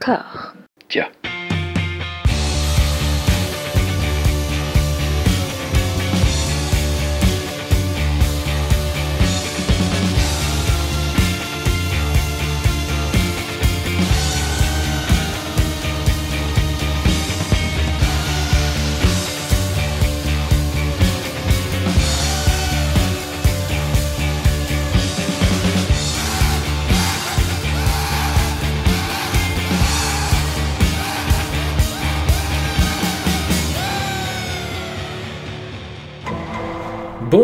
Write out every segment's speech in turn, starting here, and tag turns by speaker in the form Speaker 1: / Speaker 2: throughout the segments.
Speaker 1: D'accord.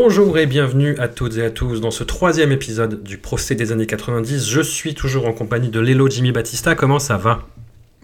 Speaker 2: Bonjour et bienvenue à toutes et à tous dans ce troisième épisode du procès des années 90. Je suis toujours en compagnie de Lelo Jimmy Battista. Comment ça va?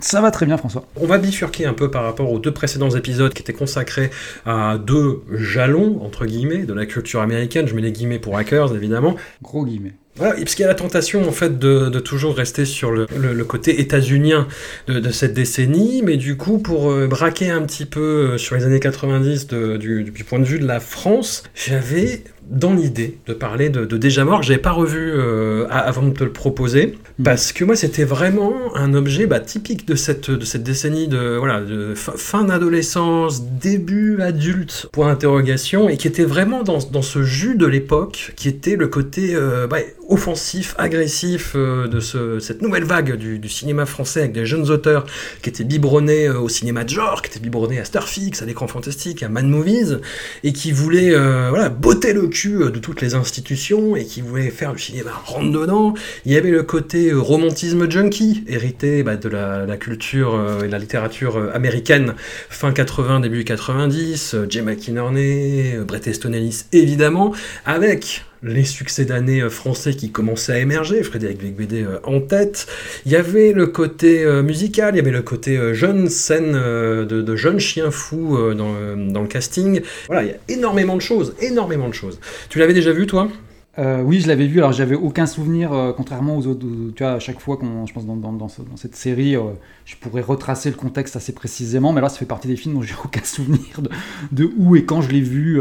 Speaker 3: Ça va très bien, François.
Speaker 2: On va bifurquer un peu par rapport aux deux précédents épisodes qui étaient consacrés à deux jalons, entre guillemets, de la culture américaine. Je mets les guillemets pour hackers, évidemment.
Speaker 3: Gros guillemets.
Speaker 2: Voilà, parce qu'il y a la tentation en fait de, toujours rester sur le, côté états-unien de, de, cette décennie, mais du coup pour euh, braquer un petit peu euh, sur les années 90 de, du, du, point de vue de la France, j'avais dans l'idée de parler de, de Déjà Mort, j'avais pas revu euh, avant de te le proposer, mmh. parce que moi c'était vraiment un objet bah, typique de cette, de cette décennie de, voilà, de fin d'adolescence, début adulte, point d'interrogation, et qui était vraiment dans, dans ce jus de l'époque, qui était le côté euh, bah, offensif, agressif euh, de ce, cette nouvelle vague du, du, cinéma français avec des jeunes auteurs qui étaient biberonnés au cinéma de genre, qui étaient biberonnés à Starfix, à l'écran fantastique, à Mad Movies, et qui voulaient voilà, botter le cul de toutes les institutions et qui voulaient faire du cinéma rentre dedans. Il y avait le côté romantisme junkie, hérité bah, de la, culture et la littérature américaine fin 80, début 90, Jay McInerney, Bret Easton Ellis évidemment, avec les succès d'année français qui commençaient à émerger, Frédéric Becbédé en tête. Il y avait le côté euh, musical, il y avait le côté euh, jeune scène euh, de, jeunes chiens fous dans, le casting. Voilà, il y a énormément de choses, énormément de choses. Tu l'avais déjà vu, toi?
Speaker 3: Euh, oui, je l'avais vu. Alors, j'avais aucun souvenir, euh, contrairement aux autres. Tu vois, à chaque fois qu'on, je pense, dans, dans, dans, ce, dans cette série, euh, je pourrais retracer le contexte assez précisément. Mais là, ça fait partie des films dont j'ai aucun souvenir de, où et quand je l'ai vu.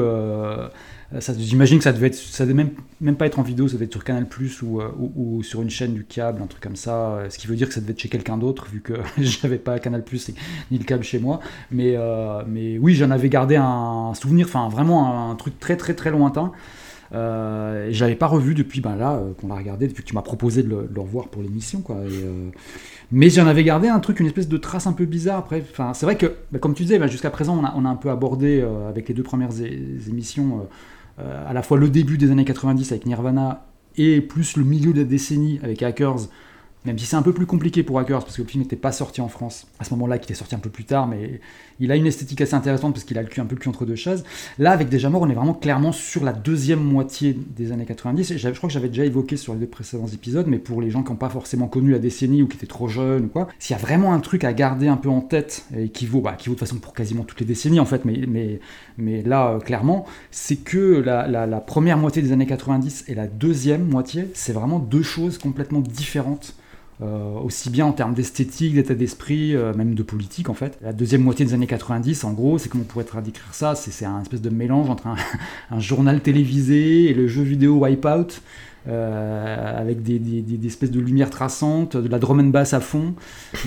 Speaker 3: J'imagine que ça devait être, ça devait même, même pas être en vidéo, ça devait être sur Canal Plus ou, ou, ou, sur une chaîne du câble, un truc comme ça. Ce qui veut dire que ça devait être chez quelqu'un d'autre, vu que j'avais pas Canal Plus ni le câble chez moi. Mais, mais oui, j'en avais gardé un souvenir, enfin vraiment un, truc très très très lointain. Euh, je l'avais pas revu depuis ben là euh, qu'on l'a regardé, depuis que tu m'as proposé de le, revoir pour l'émission. quoi. Euh, mais j'en avais gardé un truc, une espèce de trace un peu bizarre après. Enfin, c'est vrai que, ben, comme tu disais, ben, jusqu'à présent, on a, on a, un peu abordé euh, avec les deux premières émissions à la fois le début des années 90 avec Nirvana et plus le milieu de la décennie avec Hackers. Même si c'est un peu plus compliqué pour Hackers, parce que le film n'était pas sorti en France à ce moment-là, qui est sorti un peu plus tard, mais il a une esthétique assez intéressante parce qu'il a le cul un peu entre deux chaises. Là, avec Déjà Mort, on est vraiment clairement sur la deuxième moitié des années 90. Je crois que j'avais déjà évoqué sur les deux précédents épisodes, mais pour les gens qui n'ont pas forcément connu la décennie ou qui étaient trop jeunes ou quoi, s'il y a vraiment un truc à garder un peu en tête et qui vaut, bah, qui vaut de toute façon pour quasiment toutes les décennies en fait, mais, là, euh, clairement, c'est que la, la première moitié des années 90 et la deuxième moitié, c'est vraiment deux choses complètement différentes. Euh, aussi bien en termes d'esthétique, d'état d'esprit, euh, même de politique en fait. La deuxième moitié des années 90, en gros, c'est comment on pourrait traduire ça C'est un espèce de mélange entre un, un, journal télévisé et le jeu vidéo Wipeout. Euh, avec des, espèces de lumières traçantes, de la drum and bass à fond,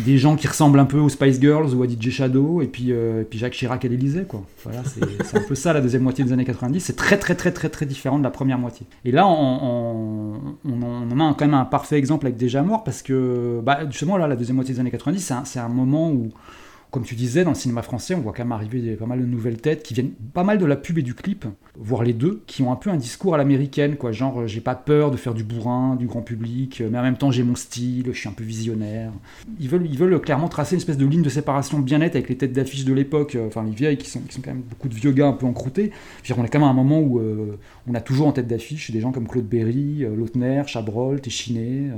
Speaker 3: des gens qui ressemblent un peu aux Spice Girls ou à DJ Shadow, et puis, euh, puis Jacques Chirac à l'Elysée. Voilà, c'est un peu ça la deuxième moitié des années 90. C'est très très très très très différent de la première moitié. Et là, on, on, a quand même un parfait exemple avec Déjà Mort, parce que bah, justement là, la deuxième moitié des années 90, c'est un moment où comme tu disais, dans le cinéma français, on voit quand même arriver pas mal de nouvelles têtes qui viennent pas mal de la pub et du clip, voire les deux, qui ont un peu un discours à l'américaine, quoi. Genre, j'ai pas peur de faire du bourrin, du grand public, mais en même temps, j'ai mon style, je suis un peu visionnaire. Ils veulent, ils veulent clairement tracer une espèce de ligne de séparation bien nette avec les têtes d'affiche de l'époque, enfin, les vieilles qui sont, qui sont quand même beaucoup de vieux gars un peu encroutés. Dire, on est quand même à un moment où euh, on a toujours en tête d'affiche des gens comme Claude Berry, euh, Lautner, Chabrol, Téchiné. Euh,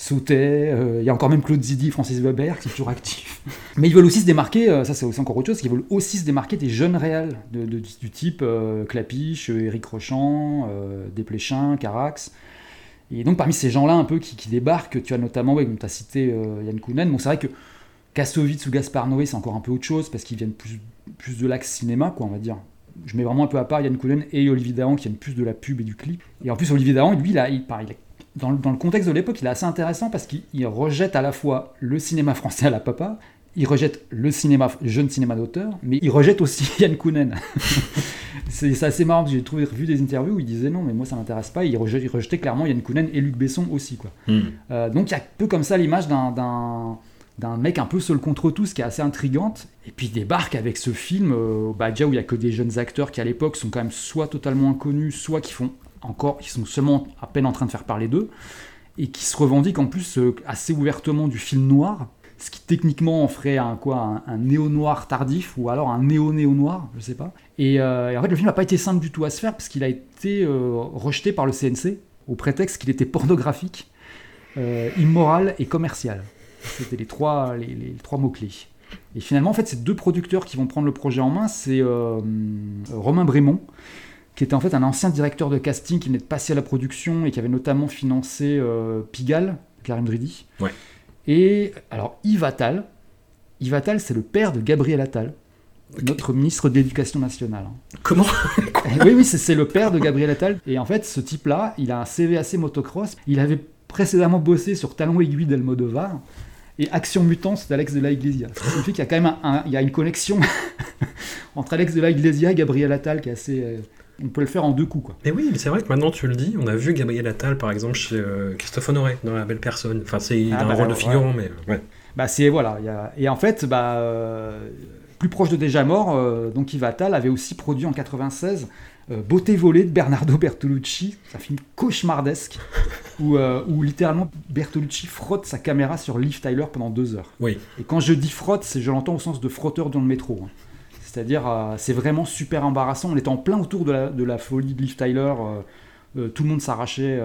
Speaker 3: Sautet, il euh, y a encore même Claude Zidi, Francis Weber qui est toujours actif. Mais ils veulent aussi se démarquer, euh, ça c'est encore autre chose, ils veulent aussi se démarquer des jeunes réels, de, du type euh, Clapiche, Éric Rochant, Desplechin, Carax. Et donc parmi ces gens-là un peu qui, débarquent, tu as notamment, ouais, tu as cité Yann Kounen, bon c'est vrai que Kassovitz ou Gaspard Noé c'est encore un peu autre chose parce qu'ils viennent plus, de l'axe cinéma, quoi, on va dire je mets vraiment un peu à part Yann Kounen et Olivier Dahan qui viennent plus de la pub et du clip. Et en plus, Olivier Dahan, lui, il il, pareil, il a dans, le- dans le contexte de l'époque, il est assez intéressant parce qu'il rejette à la fois le cinéma français à la papa, il rejette le cinéma, jeune cinéma d'auteur, mais il rejette aussi Yann Kounen. c'est assez marrant, parce que j'ai trouvé vu des interviews où il disait non, mais moi ça m'intéresse pas, il rejetait, il rejetait clairement Yann Kounen et Luc Besson aussi. Quoi.
Speaker 2: Hmm.
Speaker 3: Euh, donc il y a un peu comme ça l'image d'un mec un peu seul contre tous qui est assez intrigante et puis il débarque avec ce film euh, bah, déjà où il y a que des jeunes acteurs qui à l'époque sont quand même soit totalement inconnus soit qui font encore qui sont seulement à peine en train de faire parler d'eux et qui se revendiquent en plus euh, assez ouvertement du film noir ce qui techniquement en ferait un quoi un, néo-noir tardif ou alors un néo-néo-noir je sais pas et, euh, et en fait le film n'a pas été simple du tout à se faire parce qu'il a été euh, rejeté par le CNC au prétexte qu'il était pornographique immoral et commercial. C'était les trois, les, trois mots-clés. Et finalement, en fait, c'est deux producteurs qui vont prendre le projet en main. C'est Romain Brémond, qui était en fait un ancien directeur de casting qui venait de passer à la production et qui avait notamment financé euh, Pigalle, Karim Dridi.
Speaker 2: Ouais.
Speaker 3: Et alors, Yves Attal. Yves Attal, c'est le père de Gabriel Attal, notre ministre de l'Éducation nationale. hein.
Speaker 2: Comment?
Speaker 3: Oui, oui, c'est le père de Gabriel Attal. Et en fait, ce type-là, il a un CV assez motocross. Il avait précédemment bossé sur Talon aiguille d'Almodovar et Action Mutante d'Alex de la Iglesia. Ce qui signifie qu'il y a quand même un- un- il y a une connexion entre Alex de la Iglesia et Gabriel Attal qui est assez. Euh, on peut le faire en deux coups, quoi.
Speaker 2: Mais oui, mais c'est vrai que maintenant tu le dis, on a vu Gabriel Attal par exemple chez euh, Christophe Honoré dans La Belle Personne. Enfin, c'est
Speaker 3: Ah,
Speaker 2: un
Speaker 3: bah,
Speaker 2: rôle de
Speaker 3: ouais.
Speaker 2: figurant, mais ouais.
Speaker 3: Bah c'est voilà, il y a- et en fait, bah, euh, plus proche de Déjà Mort, euh, donc Yves Attal avait aussi produit en 96 euh, Beauté volée de Bernardo Bertolucci, c'est un film cauchemardesque où, euh, où littéralement Bertolucci frotte sa caméra sur Liv Tyler pendant deux heures.
Speaker 2: Oui.
Speaker 3: Et quand je dis frotte, c'est je l'entends au sens de frotteur dans le métro. hein. C'est-à-dire, euh, c'est vraiment super embarrassant. On était en plein autour de la, folie de Liv Tyler. euh, euh, tout le monde s'arrachait.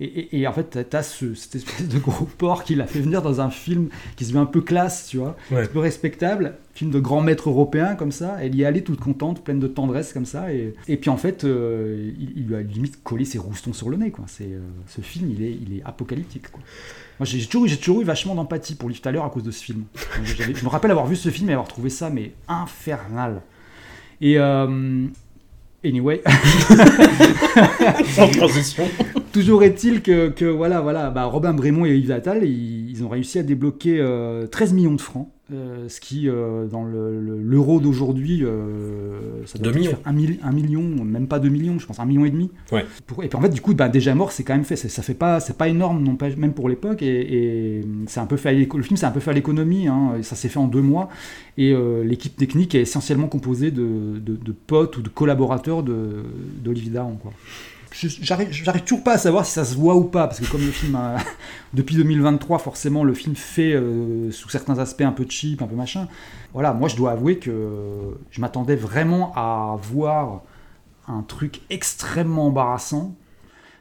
Speaker 3: Et, et- et en fait, t'as ce, cette espèce de gros porc qui l'a fait venir dans un film qui se veut un peu classe, tu vois,
Speaker 2: Ouais.
Speaker 3: un peu respectable, film de grand maître européen comme ça. Elle y est allée toute contente, pleine de tendresse comme ça. Et, et puis en fait, euh, il, il lui a limite collé ses roustons sur le nez. Quoi. C'est, euh, ce film, il est, il est apocalyptique. Quoi. Moi, j'ai toujours, j'ai toujours eu vachement d'empathie pour Liv Tyler à cause de ce film. Je me rappelle avoir vu ce film et avoir trouvé ça mais infernal. Et euh, anyway,
Speaker 2: Sans transition.
Speaker 3: toujours est-il que, que voilà, voilà, bah, Robin Brémond et Yves Attal, ils, ils ont réussi à débloquer euh, 13 millions de francs, euh, ce qui, euh, dans le- le- l'euro d'aujourd'hui, euh, ça doit
Speaker 2: Deux
Speaker 3: peut-être
Speaker 2: millions.
Speaker 3: faire un, mil- un million, même pas 2 millions, je pense, un million et demi.
Speaker 2: Ouais.
Speaker 3: Pour- et puis en fait, du coup, bah, déjà mort, c'est quand même fait. Ça fait pas, c'est pas énorme, non pas, même pour l'époque. Et, et c'est un peu fait. à l'éco- le film, c'est un peu fait à l'économie. hein, ça s'est fait en deux mois. Et euh, l'équipe technique est essentiellement composée de, de- de potes ou de collaborateurs de- d'Olivier Dahan, quoi. J'arrive toujours pas à savoir si ça se voit ou pas, parce que comme le film, a- depuis 2023, forcément, le film fait euh, sous certains aspects un peu cheap, un peu machin. Voilà, moi je dois avouer que je m'attendais vraiment à voir un truc extrêmement embarrassant.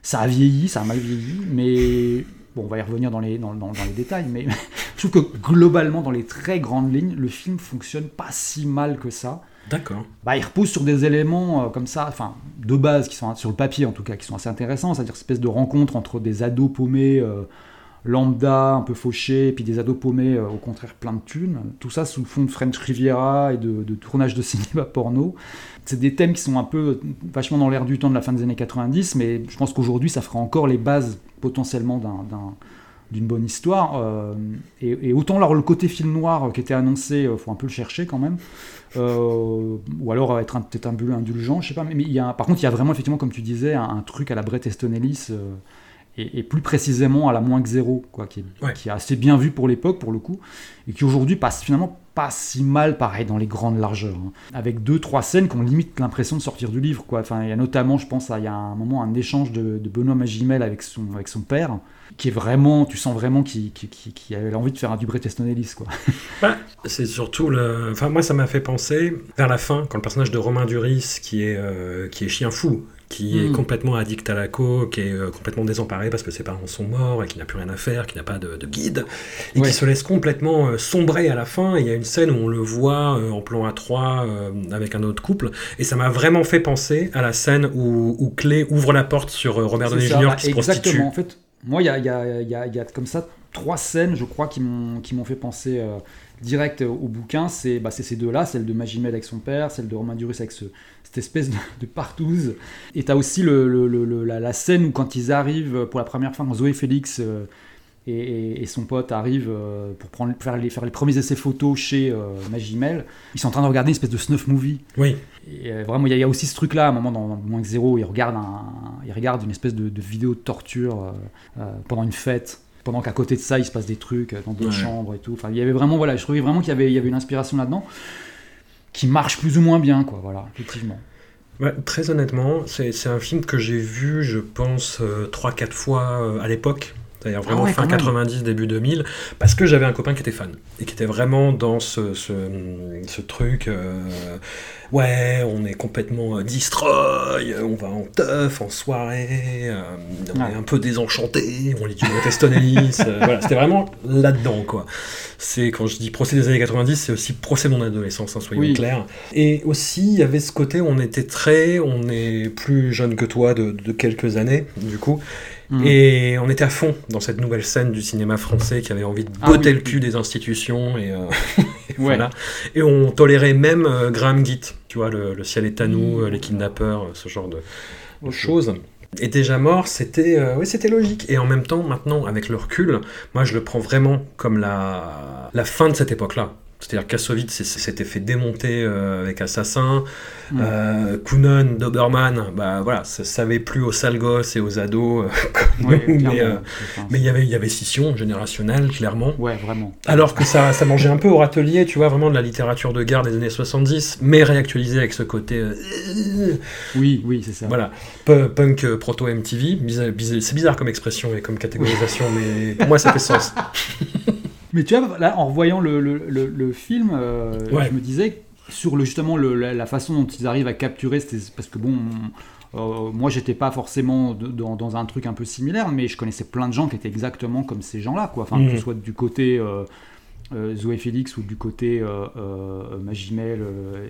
Speaker 3: Ça a vieilli, ça a mal vieilli, mais bon, on va y revenir dans les, dans, dans- dans les détails, mais je trouve que globalement, dans les très grandes lignes, le film fonctionne pas si mal que ça.
Speaker 2: D'accord.
Speaker 3: Bah, il repose sur des éléments euh, comme ça, enfin, de base, qui sont sur le papier en tout cas, qui sont assez intéressants, c'est-à-dire espèce de rencontre entre des ados paumés, euh, lambda, un peu fauchés, et puis des ados paumés, euh, au contraire, plein de thunes. Tout ça sous le fond de French Riviera et de, de tournage de cinéma porno. C'est des thèmes qui sont un peu vachement dans l'air du temps de la fin des années 90, mais je pense qu'aujourd'hui, ça fera encore les bases potentiellement d'un d'une bonne histoire. euh, et, et autant alors le côté film noir qui était annoncé, euh, faut un peu le chercher quand même. Euh, ou alors être un- peut-être un peu indulgent, je sais pas. Mais, mais il y a, par contre, il y a vraiment effectivement, comme tu disais, un, un truc à la Brett Easton Ellis, euh, et, et plus précisément à la moins que zéro, quoi, qui est,
Speaker 2: Ouais.
Speaker 3: qui est assez bien vu pour l'époque, pour le coup, et qui aujourd'hui passe finalement pas si mal, pareil, dans les grandes largeurs, hein. avec deux, trois scènes qui ont limite l'impression de sortir du livre, quoi. Enfin, il y a notamment, je pense, il y a un moment un échange de, de Benoît Magimel avec son, avec son père, qui est vraiment, tu sens vraiment qu'il qu'il- qu'il avait envie de faire un du Brett Easton Ellis, quoi.
Speaker 2: Bah, c'est surtout le. Enfin, moi, ça m'a fait penser vers la fin, quand le personnage de Romain Duris, qui est, euh, qui est chien fou, qui est
Speaker 3: Mm.
Speaker 2: complètement addict à la coke, qui est euh, complètement désemparé parce que ses parents sont morts et qu'il n'a plus rien à faire, qu'il n'a pas de, de guide, et
Speaker 3: Ouais.
Speaker 2: qui se laisse complètement euh, sombrer à la fin. Et il y a une scène où on le voit euh, en plan A3 euh, avec un autre couple, et ça m'a vraiment fait penser à la scène où, où Clé ouvre la porte sur Robert Downey Jr.
Speaker 3: bah,
Speaker 2: qui se prostitue.
Speaker 3: Exactement. En fait, moi, il y a, y a- y a- il y a comme ça trois scènes, je crois, qui m'ont qui m'ont fait penser direct au bouquin. C'est bah, c'est ces deux-là, celle de Magimel avec son père, celle de Romain Duris avec ce- cette espèce de, de partouze. Et t'as aussi le, le- le- le- la, la scène où quand ils arrivent pour la première fois, quand Zoé Félix euh, et, et- et son pote arrivent euh, pour prendre, faire, les, faire les premiers essais photos chez euh, Magimel, ils sont en train de regarder une espèce de snuff movie.
Speaker 2: Oui,
Speaker 3: Et euh, vraiment, il y, a- il y a aussi ce truc-là, à un moment dans, dans Moins que Zéro, ils regardent, un, ils regardent une espèce de, de vidéo de torture euh, euh, pendant une fête, pendant qu'à côté de ça, il se passe des trucs euh, dans d'autres
Speaker 2: Ouais.
Speaker 3: chambres et tout. Enfin, il y avait vraiment, voilà, je trouvais vraiment qu'il y avait, il y avait une inspiration là-dedans qui marche plus ou moins bien, quoi, voilà, effectivement.
Speaker 2: Ouais, très honnêtement, c'est un film que j'ai vu, je pense, 3-4 fois euh, à l'époque. C'est-à-dire vraiment
Speaker 3: ouais,
Speaker 2: fin
Speaker 3: quand même.
Speaker 2: 90, début 2000, parce que j'avais un copain qui était fan et qui était vraiment dans ce, ce, ce truc. euh, ouais, on est complètement euh, destroy, euh, on va en teuf, en soirée, euh, on
Speaker 3: Ouais.
Speaker 2: est un peu désenchanté, on lit du Teston Ellis. euh, voilà, c'était vraiment là-dedans, quoi. C'est quand je dis procès des années 90, c'est aussi procès de mon adolescence, hein, soyons
Speaker 3: Oui.
Speaker 2: clairs. Et aussi, il y avait ce côté on était très, on est plus jeune que toi de, de quelques années, du coup,
Speaker 3: Mm.
Speaker 2: et on était à fond dans cette nouvelle scène du cinéma français qui avait envie de
Speaker 3: Ah
Speaker 2: botter
Speaker 3: oui,
Speaker 2: le cul des institutions et, euh, et
Speaker 3: Ouais.
Speaker 2: voilà. Et on tolérait même euh, Graham Gitt, tu vois, le, le ciel est à nous, euh, les kidnappeurs, ce genre de, choses. Et déjà mort, c'était euh, oui, c'était logique. Et en même temps, maintenant, avec le recul, moi, je le prends vraiment comme la, la fin de cette époque-là. C'est-à-dire Kassovitz s'était fait démonter euh, avec Assassin.
Speaker 3: Mm.
Speaker 2: Euh, Kunen, Doberman, bah voilà, ça savait plus aux sales gosses et aux ados. euh, nous, mais il y avait- y avait scission générationnelle, clairement.
Speaker 3: Ouais, vraiment.
Speaker 2: Alors que ça, ça mangeait un peu au râtelier, tu vois, vraiment de la littérature de guerre des années 70, mais réactualisée avec ce côté.
Speaker 3: Oui, oui, c'est ça.
Speaker 2: voilà, Pu- punk proto-MTV. C'est bizarre comme expression et comme catégorisation, mais pour moi ça fait sens.
Speaker 3: Mais tu vois, là, en revoyant le, le- le- le film, euh,
Speaker 2: Ouais.
Speaker 3: je me disais sur le, justement la, la façon dont ils arrivent à capturer, parce que bon, euh, moi j'étais pas forcément de- dans, dans un truc un peu similaire, mais je connaissais plein de gens qui étaient exactement comme ces gens-là, quoi. Enfin, que ce soit du côté euh, euh, Zoé Félix ou du côté Magimel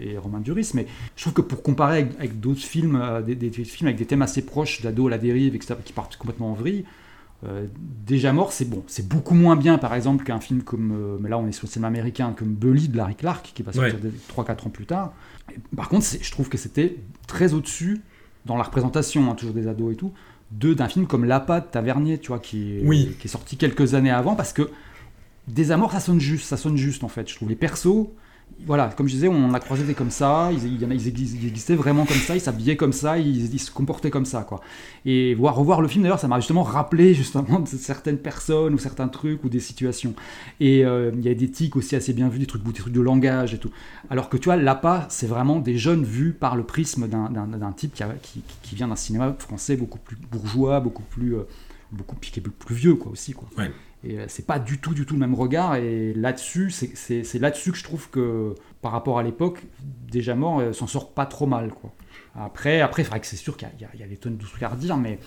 Speaker 3: et Romain Duris, mais je trouve que pour comparer avec, avec d'autres films, des, des films avec des thèmes assez proches, d'ado à la dérive, etc., qui partent complètement en vrille. Euh, Déjà mort, c'est bon, c'est beaucoup moins bien par exemple qu'un film comme, euh, mais là on est sur le cinéma américain, comme Bully de Larry Clark qui va sortir 3-4 ans plus tard. Et par contre, je trouve que c'était très au-dessus dans la représentation, hein, toujours des ados et tout, de d'un film comme L'Appât de Tavernier, tu vois, qui est,
Speaker 2: Oui.
Speaker 3: qui est sorti quelques années avant, parce que Des Amors, ça sonne juste, ça sonne juste en fait. Je trouve les persos, voilà, comme je disais, on a croisé des comme ça, ils, ils exis- ils existaient vraiment comme ça, ils s'habillaient comme ça, ils, se comportaient comme ça, quoi. Et voir, revoir le film d'ailleurs, ça m'a justement rappelé justement de certaines personnes ou certains trucs ou des situations. Et euh, il y a des tics aussi assez bien vus, des trucs, des trucs de langage et tout. Alors que tu vois, l'APA, c'est vraiment des jeunes vus par le prisme d'un- type qui, a- qui, qui vient d'un cinéma français beaucoup plus bourgeois, beaucoup plus, euh, beaucoup qui est plus, vieux quoi aussi quoi. Et euh, c'est pas du tout, du tout le même regard. Et là-dessus, c'est- là-dessus que je trouve que par rapport à l'époque, déjà mort euh, s'en sort pas trop mal quoi. Après, après, c'est sûr qu'il y, y a- des tonnes de trucs à redire, mais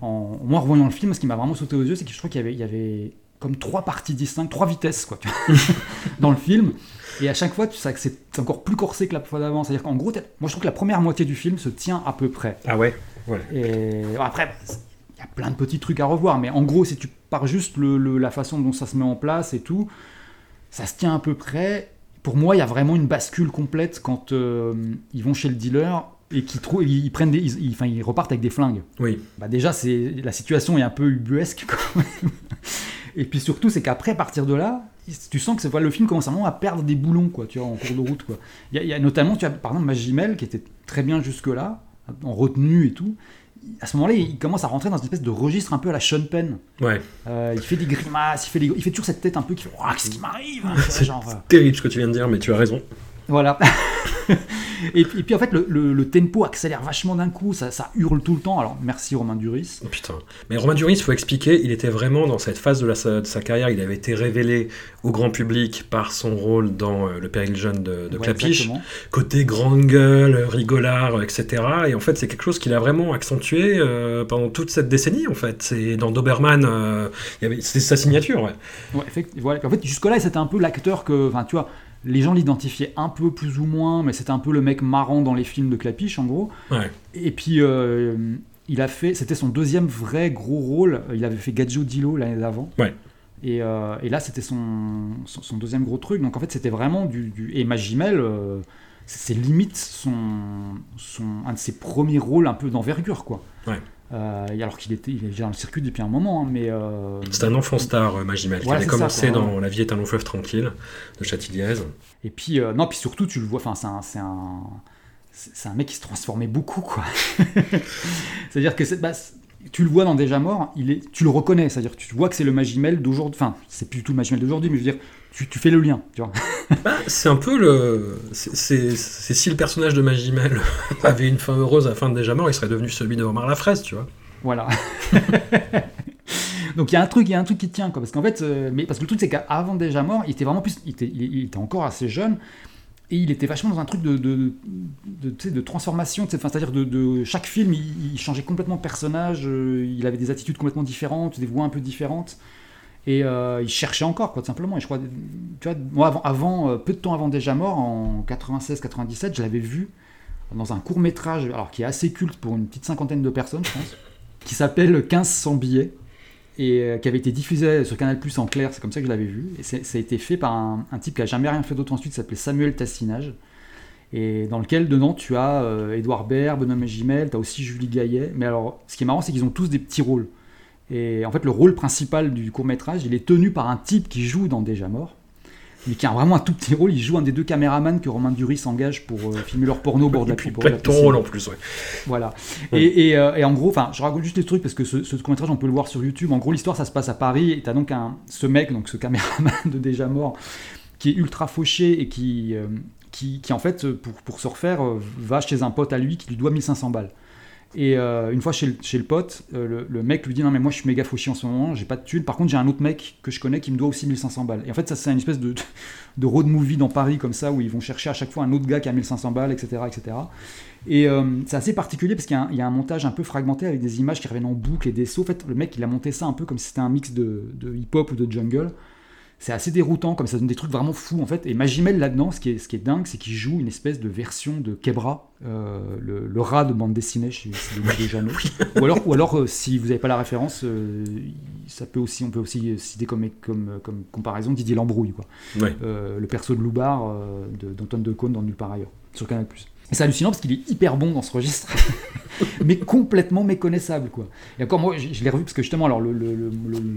Speaker 3: en, moi, en revoyant le film, ce qui m'a vraiment sauté aux yeux, c'est que je trouve qu'il y avait, il y avait comme trois parties distinctes, trois vitesses, quoi, dans le film. Et à chaque fois, tu sais que c'est encore plus corsé que la fois d'avant. C'est-à-dire qu'en gros, moi, je trouve que la première moitié du film se tient à peu près.
Speaker 2: Ah ouais
Speaker 3: Et après, il y a plein de petits trucs à revoir, mais en gros, si tu pars juste le, le- la façon dont ça se met en place et tout, ça se tient à peu près. Pour moi, il y a vraiment une bascule complète quand euh, ils vont chez le dealer et qu'ils trouvent, ils prennent des, ils, ils- enfin, ils repartent avec des flingues.
Speaker 2: Oui.
Speaker 3: Bah déjà, c'est la situation est un peu ubuesque. quand même. Et puis surtout, c'est qu'après, à partir de là, tu sens que voilà, le film commence vraiment à perdre des boulons, quoi, tu vois, en cours de route, quoi. Il y a, il y a notamment, tu vois, par exemple, Magimel, qui était très bien jusque-là, en retenue et tout. À ce moment-là, il commence à rentrer dans une espèce de registre un peu à la Sean Penn.
Speaker 2: Ouais.
Speaker 3: Euh, il fait des grimaces, il fait, des- il fait toujours cette tête un peu qui fait Qu'est-ce qui m'arrive hein,
Speaker 2: C'est
Speaker 3: genre, euh,
Speaker 2: terrible ce que tu viens de dire, mais tu as raison.
Speaker 3: Voilà. et, puis, et puis en fait, le, le- le tempo accélère vachement d'un coup, ça, ça hurle tout le temps. Alors merci Romain Duris.
Speaker 2: Oh, putain. Mais Romain Duris, il faut expliquer, il était vraiment dans cette phase de, la- de sa carrière, il avait été révélé au grand public par son rôle dans euh, Le Péril jeune de, de
Speaker 3: Ouais,
Speaker 2: Clapiche.
Speaker 3: exactement.
Speaker 2: Côté grande gueule, rigolard, etc. Et en fait, c'est quelque chose qu'il a vraiment accentué euh, pendant toute cette décennie, en fait. C'est dans Doberman, euh, c'était sa signature, ouais.
Speaker 3: Ouais, effect- voilà. En fait, jusque-là, c'était un peu l'acteur que. Enfin, tu vois, les gens l'identifiaient un peu plus ou moins, mais c'était un peu le mec marrant dans les films de Clapiche, en gros.
Speaker 2: Ouais.
Speaker 3: Et puis, euh, il a fait. C'était son deuxième vrai gros rôle. Il avait fait Gadjo Dilo l'année d'avant.
Speaker 2: Ouais.
Speaker 3: Et, euh, et là, c'était son, son, son deuxième gros truc. Donc en fait, c'était vraiment du, du... Et Magimel, euh, c'est limite son, son, un de ses premiers rôles un peu d'envergure, quoi.
Speaker 2: Ouais.
Speaker 3: Euh, alors qu'il était, il est déjà dans le circuit depuis un moment, hein, mais euh,
Speaker 2: C'est un enfant star, euh, Magimel, qui
Speaker 3: Voilà, ça,
Speaker 2: commencé dans La vie est un long fleuve tranquille de Châtilliez.
Speaker 3: Et puis, euh, non, puis surtout, tu le vois, enfin, c'est un, c'est un, un mec qui se transformait beaucoup, quoi. c'est-à-dire que bah, tu le vois dans Déjà Mort, il est, tu le reconnais, c'est-à-dire que tu vois que c'est le Magimel d'aujourd'hui, enfin, c'est plus du tout le Magimel d'aujourd'hui, mais je veux dire, tu, tu fais le lien, tu vois.
Speaker 2: Bah, c'est un peu le. C'est si le personnage de Magimel avait une fin heureuse à la fin de Déjà Mort, il serait devenu celui de Omar la fraise, tu vois.
Speaker 3: Voilà. Donc il y a un truc, il y a un truc qui tient quoi, parce qu'en fait, euh, mais parce que le truc c'est qu'avant déjà mort, il était vraiment plus, il était, il, il était encore assez jeune et il était vachement dans un truc de de, transformation, c'est-à-dire de, chaque film, il, changeait complètement de personnage, euh, il avait des attitudes complètement différentes, des voix un peu différentes. Et euh, il cherchait encore, tout simplement. Je crois, tu vois, avant, euh, peu de temps avant Déjà Mort, en 96-97, je l'avais vu dans un court métrage, alors qui est assez culte pour une petite cinquantaine de personnes, je pense, qui s'appelle 1500 billets et euh, qui avait été diffusé sur Canal Plus en clair, c'est comme ça que je l'avais vu. Et ça a été fait par un, type qui a jamais rien fait d'autre ensuite, qui s'appelait Samuel Tassinage. Et dans lequel, dedans, tu as euh, Édouard Baird, Benoît Magimel, tu as aussi Julie Gaillet. Mais alors, ce qui est marrant, c'est qu'ils ont tous des petits rôles. Et en fait, le rôle principal du court-métrage, il est tenu par un type qui joue dans Déjà Mort, mais qui a vraiment un tout petit rôle. Il joue un des deux caméramans que Romain Duris s'engage pour euh, filmer leur porno au bord de la la
Speaker 2: pète ton
Speaker 3: piscine.
Speaker 2: rôle en plus, ouais.
Speaker 3: Voilà.
Speaker 2: Ouais.
Speaker 3: Et, et, euh, et en gros, enfin, je raconte juste des trucs parce que ce, ce court-métrage, on peut le voir sur YouTube. En gros, l'histoire, ça se passe à Paris et t'as donc un, ce mec, donc ce caméraman de déjà mort, qui est ultra fauché et qui, euh, qui, qui, en fait, pour, pour se refaire, va chez un pote à lui qui lui doit 1500 balles. Et euh, une fois chez le, pote, euh, le, mec lui dit non mais moi je suis méga fauché en ce moment, j'ai pas de thunes. Par contre j'ai un autre mec que je connais qui me doit aussi 1500 balles. Et en fait ça c'est une espèce de, road movie dans Paris comme ça où ils vont chercher à chaque fois un autre gars qui a 1500 balles, etc. etc. Et euh, c'est assez particulier parce qu'il y, a un- montage un peu fragmenté avec des images qui reviennent en boucle et des sauts. En fait le mec il a monté ça un peu comme si c'était un mix de, de hip-hop ou de jungle. C'est assez déroutant, comme ça donne des trucs vraiment fous en fait. Et Magimel là-dedans, ce qui est, ce qui est dingue, c'est qu'il joue une espèce de version de Kebra, euh, le, le rat de bande dessinée chez chez les Jeannot. ou alors, ou alors euh, si vous n'avez pas la référence, euh, ça peut aussi, on peut aussi citer comme, comme, comme comparaison Didier Lambrouille, quoi.
Speaker 2: Ouais.
Speaker 3: Le perso de Loubar de- d'Antoine Decaune dans Nulle part ailleurs, sur Canal+. C'est hallucinant parce qu'il est hyper bon dans ce registre, mais complètement méconnaissable, quoi. Et encore, moi, je, l'ai revu parce que justement, alors, le,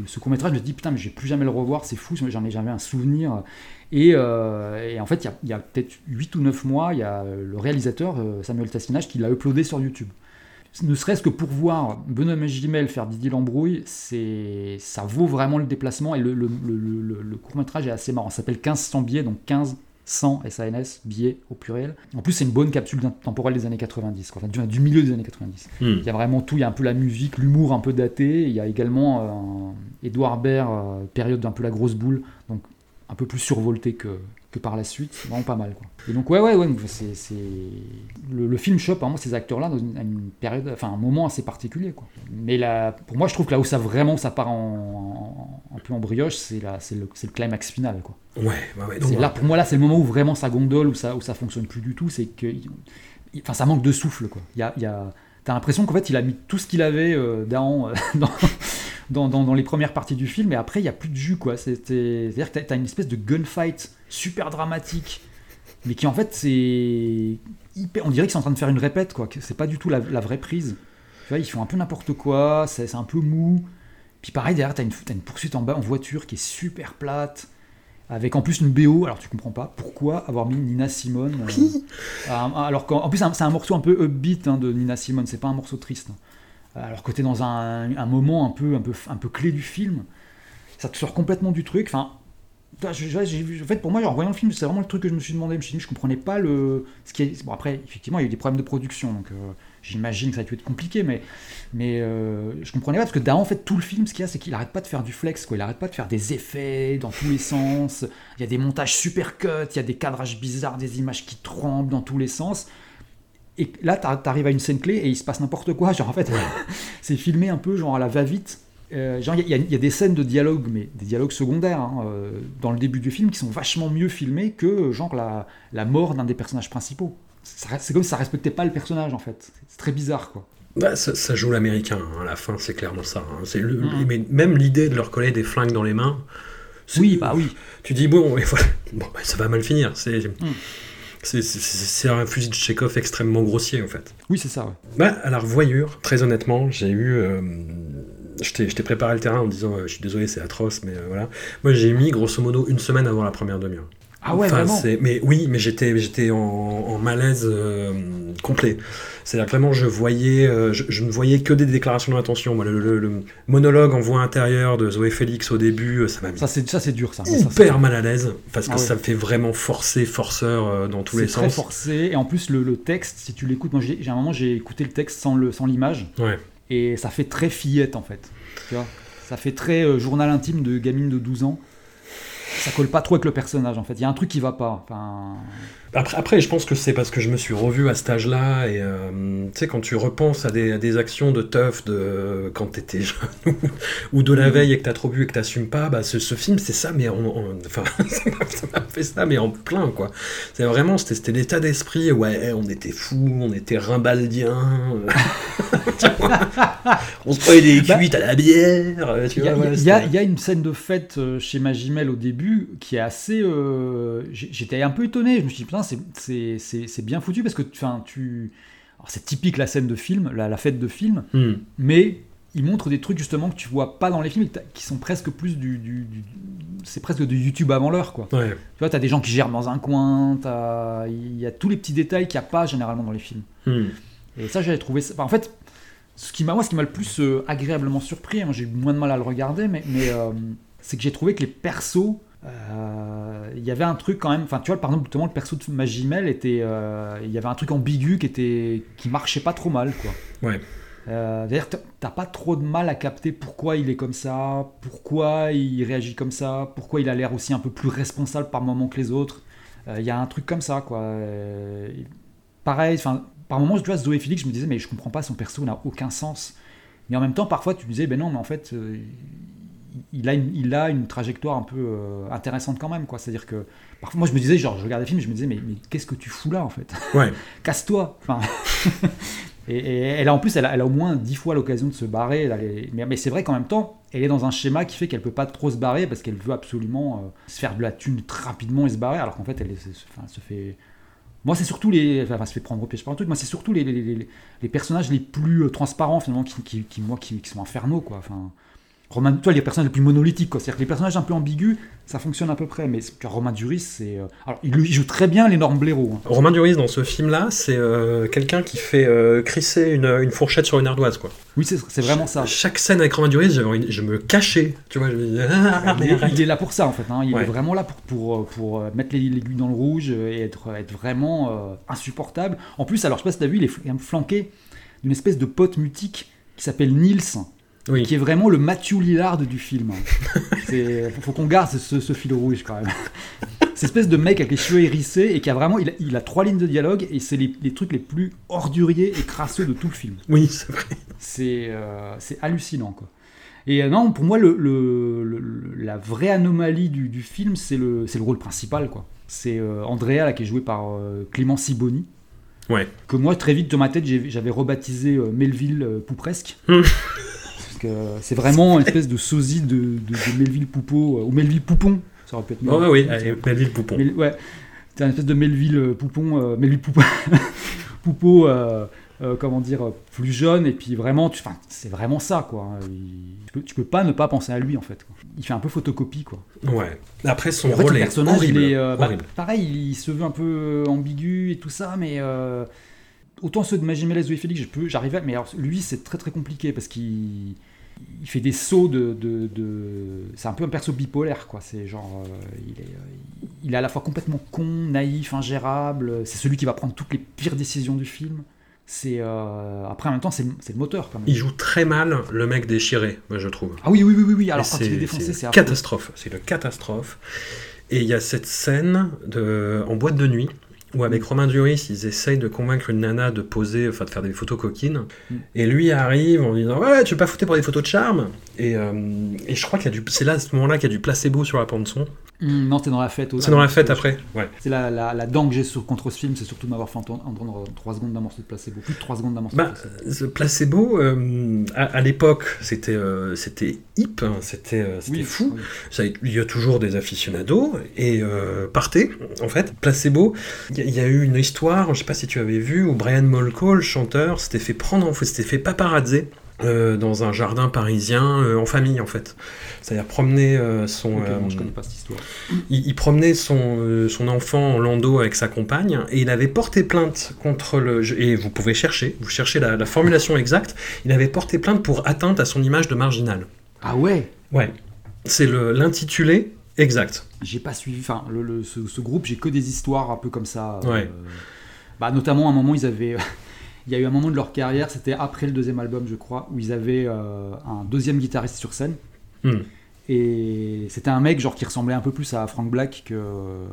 Speaker 3: ce court-métrage, je me dis, putain, mais je vais plus jamais le revoir, c'est fou, j'en ai jamais un souvenir. Et, euh, en fait, il y a, peut-être 8 ou 9 mois, il y a le réalisateur, euh, Samuel Tassinage, qui l'a uploadé sur YouTube. Ne serait-ce que pour voir Benoît Magimel faire Didier Lambrouille, ça vaut vraiment le déplacement. Et le, court-métrage est assez marrant. Ça s'appelle 1500 billets, donc 15 100 SANS, billets au pluriel. En plus, c'est une bonne capsule temporelle des années 90, quoi. Enfin, du, du milieu des années 90.
Speaker 2: Hmm.
Speaker 3: Il y a vraiment tout, il y a un peu la musique, l'humour un peu daté, il y a également euh, Edouard Baird, euh, période d'un peu la grosse boule, donc un peu plus survolté que, que par la suite, vraiment pas mal. Quoi. Et donc ouais, ouais, ouais, c'est, c'est... Le, le film chope vraiment ces acteurs-là dans une, à une période, enfin un moment assez particulier. Quoi. Mais là, pour moi, je trouve que là où ça vraiment ça part en, en- un peu en brioche, c'est, là, c'est, le, c'est le climax final. Quoi.
Speaker 2: Ouais, ouais, ouais. donc,
Speaker 3: là, pour moi, là, c'est le moment où vraiment ça gondole, où ça, où ça fonctionne plus du tout. C'est que, enfin, ça manque de souffle, quoi. Il y a, il y a, t'as l'impression qu'en fait, il a mis tout ce qu'il avait euh, d'Ahan, euh, dans, dans, dans, dans les premières parties du film, et après, il y a plus de jus, quoi. C'est-à-dire que t'as, t'as une espèce de gunfight super dramatique, mais qui en fait, c'est hyper. On dirait qu'ils sont en train de faire une répète, quoi. C'est pas du tout la, la vraie prise. Tu vois, ils font un peu n'importe quoi, c'est, un peu mou. Puis pareil, derrière, t'as une, t'as une poursuite en bas en voiture qui est super plate avec en plus une BO, alors tu comprends pas pourquoi avoir mis Nina Simone. euh, alors qu'en en plus c'est un- morceau un peu upbeat hein, de Nina Simone, c'est pas un morceau triste. Alors que t'es dans un, moment un peu, un, peu, un peu clé du film, ça te sort complètement du truc. Enfin, en fait, pour moi, en voyant le film, c'est vraiment le truc que je me suis demandé. Je me suis dit, je comprenais pas le. Ce qui est... Bon, après, effectivement, il y a eu des problèmes de production, donc euh, j'imagine que ça a dû être compliqué, mais, mais euh, je comprenais pas parce que Dahan, en fait, tout le film, ce qu'il y a, c'est qu'il arrête pas de faire du flex, quoi. Il arrête pas de faire des effets dans tous les sens. Il y a des montages super cuts, il y a des cadrages bizarres, des images qui tremblent dans tous les sens. Et là, t'ar- t'arrives à une scène clé et il se passe n'importe quoi. Genre, en fait, c'est filmé un peu genre à la va-vite. Euh, genre, il y, a- y des scènes de dialogue, mais des dialogues secondaires, hein, euh, dans le début du film, qui sont vachement mieux filmés que, genre, la, la mort d'un des personnages principaux. C'est comme si ça respectait pas le personnage, en fait. C'est très bizarre, quoi.
Speaker 2: Bah, ça, ça joue l'américain, hein, à la fin, c'est clairement ça. hein. C'est le-
Speaker 3: Mhm.
Speaker 2: mais même l'idée de leur coller des flingues dans les mains.
Speaker 3: Oui, bah oui.
Speaker 2: Tu dis, bon, et voilà. Bon, bah, ça va mal finir. C'est
Speaker 3: Mhm.
Speaker 2: C'est- un fusil de Chekhov extrêmement grossier, en fait.
Speaker 3: Oui, c'est ça, ouais.
Speaker 2: Bah, à la revoyure, très honnêtement, j'ai eu. euh, je t'ai je t'ai préparé le terrain en me disant, euh, je suis désolé, c'est atroce, mais euh, voilà. Moi, j'ai mis grosso modo une semaine avant la première demi-heure.
Speaker 3: Ah ouais,
Speaker 2: Enfin,
Speaker 3: vraiment
Speaker 2: Mais oui, mais j'étais j'étais en, en malaise euh, complet. C'est-à-dire vraiment, je voyais, euh, je, je ne voyais que des déclarations d'intention. Le, le- le monologue en voix intérieure de Zoé Félix au début, euh, ça m'a mis
Speaker 3: Ça, c'est ça, c'est dur, ça.
Speaker 2: Hyper mal à l'aise parce que
Speaker 3: Ah ouais.
Speaker 2: ça me fait vraiment forcer, forceur euh, dans tous les
Speaker 3: C'est très
Speaker 2: sens.
Speaker 3: forcé. Et en plus, le, le texte, si tu l'écoutes, moi, j'ai un moment, j'ai écouté le texte sans le sans l'image.
Speaker 2: Ouais.
Speaker 3: Et ça fait très fillette, en fait. Tu vois? Ça fait très journal intime de gamine de 12 ans. Ça colle pas trop avec le personnage, en fait. Il y a un truc qui va pas. Enfin...
Speaker 2: Après, après, je pense que c'est parce que je me suis revu à cet âge-là et euh, tu sais quand tu repenses à des, à des actions de teuf de quand t'étais jeune ou, de la
Speaker 3: Mhm.
Speaker 2: veille et que t'as trop bu et que t'assumes pas, bah ce, ce film c'est ça mais en, en- enfin ça m'a- fait ça mais en plein quoi. C'est vraiment c'était l'état d'esprit ouais on était fous, on était rimbaldiens, euh, on se prenait des
Speaker 3: Bah,
Speaker 2: cuites à la bière, euh,
Speaker 3: Il y,
Speaker 2: ouais,
Speaker 3: il y y a une scène de fête euh, chez Magimel au début qui est assez. euh, J'étais un peu étonné. Je me suis dit, putain, c'est- bien foutu parce que tu. C'est typique la scène de film, la, la fête de film,
Speaker 2: Hmm.
Speaker 3: mais il montre des trucs justement que tu vois pas dans les films qui sont presque plus du. du- du- c'est presque du YouTube avant l'heure, quoi.
Speaker 2: Ouais.
Speaker 3: Tu vois, t'as des gens qui gèrent dans un coin, il y a tous les petits détails qu'il n'y a pas généralement dans les films.
Speaker 2: Hmm.
Speaker 3: Et ça, j'avais trouvé ça. enfin, en fait, ce qui m'a, moi, ce qui m'a le plus euh, agréablement surpris, moi j'ai eu moins de mal à le regarder, mais, mais euh, c'est que j'ai trouvé que les persos, euh, il y avait un truc quand même. Enfin, tu vois, par exemple, justement, le perso de Magimel était, euh, il y avait un truc ambigu qui était, qui marchait pas trop mal, quoi.
Speaker 2: Ouais.
Speaker 3: Euh, D'ailleurs, t'as- pas trop de mal à capter pourquoi il est comme ça, pourquoi il réagit comme ça, pourquoi il a l'air aussi un peu plus responsable par moment que les autres. Euh, Il y a un truc comme ça, quoi. Pareil, enfin, par moments, tu vois, Zoé Félix, je me disais, mais je comprends pas, son perso n'a aucun sens. Mais en même temps, parfois, tu me disais, ben non, mais en fait, il, a une, il a une trajectoire un peu euh, intéressante quand même, quoi. C'est-à-dire que, parfois, moi, je me disais, genre, je regardais le film, je me disais, mais, mais qu'est-ce que tu fous là, en fait?
Speaker 2: Ouais.
Speaker 3: Casse-toi Enfin. Et, et elle a en plus, elle a, elle a au moins dix fois l'occasion de se barrer. mais mais c'est vrai qu'en même temps, elle est dans un schéma qui fait qu'elle peut pas trop se barrer parce qu'elle veut absolument euh, se faire de la thune très rapidement et se barrer, alors qu'en fait, elle, est- c'est- enfin, se fait. Moi, c'est surtout les. Enfin, se fait prendre au piège par un truc. Moi, c'est surtout les, les, les- les personnages les plus euh, transparents finalement qui, qui, qui- moi, qui, qui sont infernaux, quoi. Enfin. Romain, toi, les personnages les plus monolithiques. C'est-à-dire que les personnages un peu ambigus, ça fonctionne à peu près. Mais tu Romain Duris, c'est. euh, Alors, il, il joue très bien l'énorme blaireau. hein.
Speaker 2: Romain Duris dans ce film-là, c'est euh, quelqu'un qui fait euh, crisser une, une fourchette sur une ardoise, quoi.
Speaker 3: Oui, c'est vraiment ça.
Speaker 2: Chaque scène avec Romain Duris, envie- je me cachais, tu vois, je me disais, ah,
Speaker 3: il, est,
Speaker 2: arrête.
Speaker 3: il est là pour ça en fait. hein. Il
Speaker 2: Ouais.
Speaker 3: est vraiment là pour, pour, pour euh, mettre les- l'aiguille dans le rouge et être, être vraiment euh, insupportable. En plus, alors je sais pas si t'as vu, il est fl- flanqué d'une espèce de pote mutique qui s'appelle Nils,
Speaker 2: Oui.
Speaker 3: qui est vraiment le Matthew Lillard du film. Il faut qu'on garde ce, ce fil rouge quand même. Cette espèce de mec avec les cheveux hérissés et qui a vraiment, il a, il a trois lignes de dialogue et c'est les, les trucs les plus orduriers et crasseux de tout le film.
Speaker 2: Oui, c'est vrai.
Speaker 3: C'est euh, hallucinant, quoi. Et euh, non, pour moi, le, le- le- le- la vraie anomalie du, du film, c'est le, c'est le rôle principal, quoi. C'est euh, Andrea, là, qui est joué par Clément Siboni,
Speaker 2: Ouais.
Speaker 3: que moi, très vite, dans ma tête, j'avais rebaptisé Melville Poupresque. Que c'est vraiment une espèce de sosie de, de, de Melville Poupeau, euh, ou Melville Poupon, ça aurait pu être
Speaker 2: Oh, oui, allez, Melville Poupon.
Speaker 3: Mel- ouais, c'est un espèce de Melville euh, Poupon, euh, Melville Poupon, Poupeau, euh, euh, comment dire, euh, plus jeune, et puis vraiment, c'est vraiment ça, quoi. hein. Il- tu, peux, tu peux pas ne pas penser à lui, en fait. quoi. Il fait un peu photocopie, quoi.
Speaker 2: Ouais. Après, son
Speaker 3: En fait,
Speaker 2: rôle
Speaker 3: le
Speaker 2: est
Speaker 3: personnage,
Speaker 2: horrible.
Speaker 3: il est, euh, bah, pareil, il se veut un peu euh, ambigu et tout ça, mais euh, autant ceux de Magimel et Félix, je peux, j'arrive à, mais alors, lui, c'est très très compliqué parce qu'il il fait des sauts de, de, de- c'est un peu un perso bipolaire, quoi. C'est genre, euh, il est, euh, il est à la fois complètement con, naïf, ingérable. C'est celui qui va prendre toutes les pires décisions du film. C'est euh, après en même temps, c'est le- le moteur quand même.
Speaker 2: Il joue très mal le mec déchiré, moi, je trouve.
Speaker 3: Ah oui, oui, oui, oui, oui.
Speaker 2: Et
Speaker 3: Alors quand il est
Speaker 2: c'est-
Speaker 3: défoncé,
Speaker 2: c'est catastrophe. C'est une catastrophe. Et il y a cette scène de, en boîte de nuit où avec
Speaker 3: Mm.
Speaker 2: Romain Duris, ils essayent de convaincre une nana de poser, enfin de faire des photos coquines.
Speaker 3: Mm.
Speaker 2: Et lui arrive en disant Ouais, tu veux pas foutre pour des photos de charme? Et, euh, et je crois qu'il y a du. C'est là, à ce moment-là, qu'il y a du placebo sur la bande son.
Speaker 3: Hmm, non, c'est dans la fête.
Speaker 2: C'est dans la fête après. Ouais.
Speaker 3: C'est la, la, la dent que j'ai sur, contre ce film, c'est surtout de m'avoir fait entendre, entendre 3 secondes d'un morceau de placebo. Plus de 3 secondes d'un morceau
Speaker 2: Bah,
Speaker 3: de placebo.
Speaker 2: ce placebo, euh, à, à l'époque, c'était euh, c'était hip, hein, c'était euh,
Speaker 3: Oui,
Speaker 2: fou.
Speaker 3: oui.
Speaker 2: Ça, il y a toujours des aficionados et euh, partez en fait. Placebo, il y, a- il y a eu une histoire, je sais pas si tu avais vu, où Brian Molko, le chanteur, s'était fait prendre, en fait, s'était fait paparazzer. Euh, dans un jardin parisien euh, en famille en fait c'est-à-dire promener euh, son
Speaker 3: Ok,
Speaker 2: euh,
Speaker 3: non, je connais pas cette histoire.
Speaker 2: il, il promenait son, euh, son enfant en landau avec sa compagne et il avait porté plainte contre le. Et vous pouvez chercher, vous cherchez la, la formulation exacte. Il avait porté plainte pour atteinte à son image de marginal.
Speaker 3: Ah ouais?
Speaker 2: Ouais. C'est le- l'intitulé exact.
Speaker 3: J'ai pas suivi. Enfin, le, le- ce, ce groupe, j'ai que des histoires un peu comme ça. euh,
Speaker 2: Ouais.
Speaker 3: bah, notamment, à un moment, ils avaient. Il y a eu un moment de leur carrière, c'était après le deuxième album, je crois, où ils avaient euh, un deuxième guitariste sur scène.
Speaker 2: Hmm.
Speaker 3: Et c'était un mec genre qui ressemblait un peu plus à Frank Black que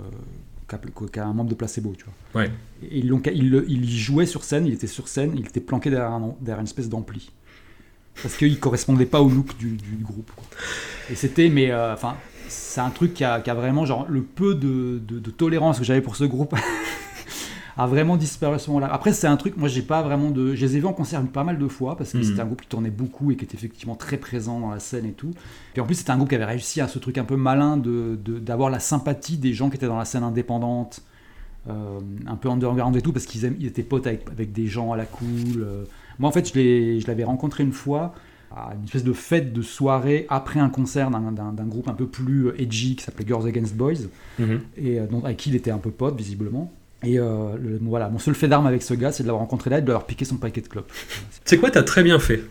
Speaker 3: qu'à un membre de Placebo, tu vois.
Speaker 2: Ouais.
Speaker 3: Et ils l'ont- il, le- il y jouait sur scène, il était sur scène, il était planqué derrière, un- derrière une espèce d'ampli. Parce qu'il correspondait pas au look du, du groupe. quoi. Et c'était, mais euh, enfin, c'est un truc qui a, qui a vraiment, genre, le peu de, de- de tolérance que j'avais pour ce groupe a vraiment disparu à ce moment-là. Après, c'est un truc, moi, j'ai pas vraiment de. Je les ai vus en concert pas mal de fois parce que
Speaker 2: Mhm.
Speaker 3: c'était un groupe qui tournait beaucoup et qui était effectivement très présent dans la scène et tout. Et en plus, c'était un groupe qui avait réussi à ce truc un peu malin de de- d'avoir la sympathie des gens qui étaient dans la scène indépendante, euh, un peu underground et tout, parce qu'ils ils étaient potes avec, avec des gens à la cool. euh. Moi, en fait, je l'avais rencontré une fois à une espèce de fête de soirée après un concert d'un- groupe un peu plus euh, edgy qui s'appelait Girls Against Boys
Speaker 2: Mhm.
Speaker 3: et euh, donc, avec qui il était un peu pote visiblement. Et euh, le- voilà, mon seul fait d'arme avec ce gars, c'est de l'avoir rencontré là et de lui avoir piqué son paquet de clopes.
Speaker 2: C'est quoi, t'as très bien fait.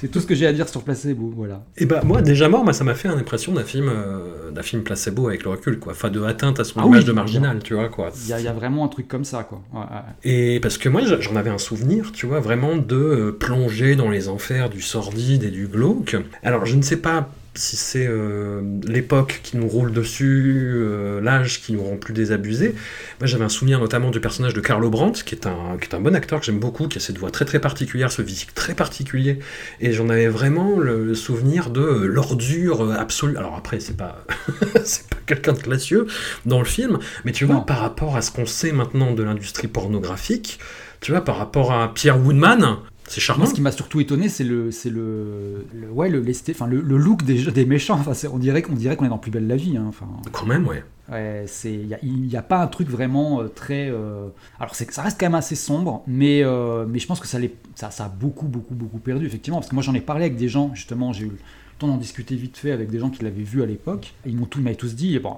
Speaker 3: C'est tout ce que j'ai à dire sur Placebo, voilà.
Speaker 2: Et bah moi déjà mort, moi ça m'a fait l'impression d'un film, euh, d'un film placebo avec le recul quoi. Enfin de atteinte à son
Speaker 3: Ah
Speaker 2: image
Speaker 3: oui,
Speaker 2: de marginal, tu vois quoi.
Speaker 3: Il y, y a vraiment un truc comme ça, quoi. Ouais, ouais.
Speaker 2: Et parce que moi, j'en avais un souvenir, tu vois, vraiment de euh, plonger dans les enfers du sordide et du glauque. Alors, je ne sais pas si c'est euh, l'époque qui nous roule dessus, euh, l'âge qui nous rend plus désabusés. Moi, j'avais un souvenir notamment du personnage de Carlo Brandt, qui est un, qui est un bon acteur que j'aime beaucoup, qui a cette voix très très particulière, ce physique très particulier. Et j'en avais vraiment le, souvenir de euh, l'ordure absolue. Alors après, c'est pas, c'est pas quelqu'un de classieux dans le film, mais tu vois,
Speaker 3: Non.
Speaker 2: par rapport à ce qu'on sait maintenant de l'industrie pornographique, tu vois, par rapport à Pierre Woodman, c'est charmant.
Speaker 3: Moi, ce qui m'a surtout étonné, c'est le, c'est le, le- ouais, le, enfin, le, le look des, des méchants. Enfin, on dirait qu'on dirait qu'on est dans Plus belle la vie. hein. Enfin,
Speaker 2: Quand même, ouais.
Speaker 3: ouais, c'est, il y a, pas un truc vraiment euh, très. euh, Alors, c'est, que ça reste quand même assez sombre, mais, euh, mais je pense que ça, les, ça, ça a beaucoup, beaucoup, beaucoup perdu effectivement. Parce que moi, j'en ai parlé avec des gens. Justement, j'ai eu le temps d'en discuter vite fait avec des gens qui l'avaient vu à l'époque. Ils m'ont tous, ils m'avaient tous dit, bon.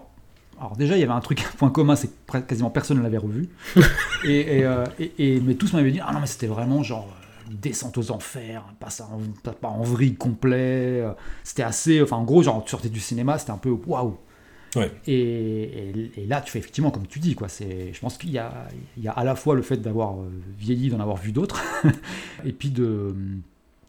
Speaker 3: Alors déjà, il y avait un truc, un point commun, c'est que quasiment personne ne l'avait revu. et, et, euh, et- et- mais tous m'avaient dit, ah non, mais c'était vraiment genre une descente aux enfers, pas en, vrille complet. euh, C'était assez, enfin en gros, genre tu sortais du cinéma, c'était un peu waouh.
Speaker 2: Ouais.
Speaker 3: Et, et- et là, tu fais effectivement comme tu dis, quoi. C'est, je pense qu'il y y a à la fois le fait d'avoir euh, vieilli, d'en avoir vu d'autres, et puis de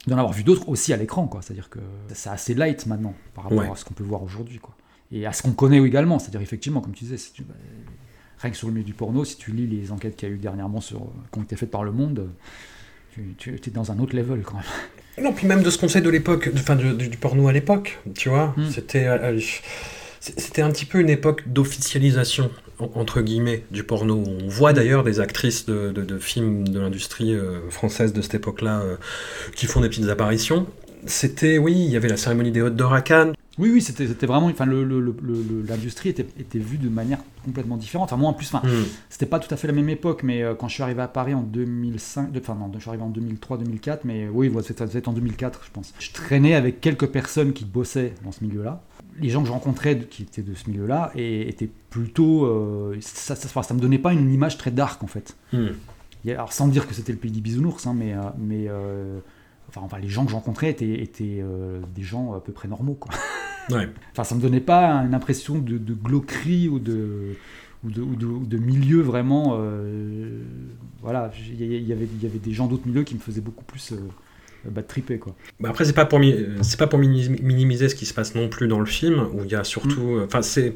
Speaker 3: d'en avoir vu d'autres aussi à l'écran, quoi. C'est-à-dire que c'est assez light maintenant par rapport
Speaker 2: Ouais.
Speaker 3: à ce qu'on peut voir aujourd'hui, quoi. Et à ce qu'on connaît également, c'est-à-dire effectivement, comme tu disais, si tu- bah, rien que sur le milieu du porno, si tu lis les enquêtes qu'il y a eu dernièrement sur, qui ont été faites par Le Monde, tu, tu es dans un autre level quand même.
Speaker 2: Non, puis même de ce qu'on sait de l'époque, enfin du, porno à l'époque, tu vois,
Speaker 3: Mm.
Speaker 2: c'était euh, c'est- c'était un petit peu une époque d'officialisation en- entre guillemets du porno. On voit d'ailleurs des actrices de, de- de films de l'industrie euh, française de cette époque-là euh, qui font des petites apparitions. C'était, oui, il y avait la cérémonie des Hautes d'Or à Cannes.
Speaker 3: Oui, oui, c'était vraiment. Enfin, l'industrie était, était vue de manière complètement différente. Enfin, moi en plus, enfin,
Speaker 2: Mm.
Speaker 3: c'était pas tout à fait la même époque, mais euh, quand je suis arrivé à Paris en 2005, de- enfin non, je suis arrivé en 2003-2004, mais oui, voilà, c'était en 2004, je pense. Je traînais avec quelques personnes qui bossaient dans ce milieu-là. Les gens que je rencontrais qui étaient de ce milieu-là et étaient plutôt, euh, ça, ça, me donnait pas une image très dark en fait.
Speaker 2: Mm.
Speaker 3: A- Alors sans dire que c'était le pays des bisounours, hein, mais, mais euh, enfin, enfin, les gens que je rencontrais étaient, étaient euh, des gens à peu près normaux. Quoi.
Speaker 2: Ouais.
Speaker 3: Enfin, ça me donnait pas une impression de, de glauquerie ou de, ou de, ou de, ou de milieu vraiment. euh, voilà, il y, il y avait, il y avait des gens d'autres milieux qui me faisaient beaucoup plus euh, bad tripper, quoi.
Speaker 2: Bah après, c'est pas pour c'est pas pour minimiser ce qui se passe non plus dans le film, où il y a surtout,
Speaker 3: Mm.
Speaker 2: enfin c'est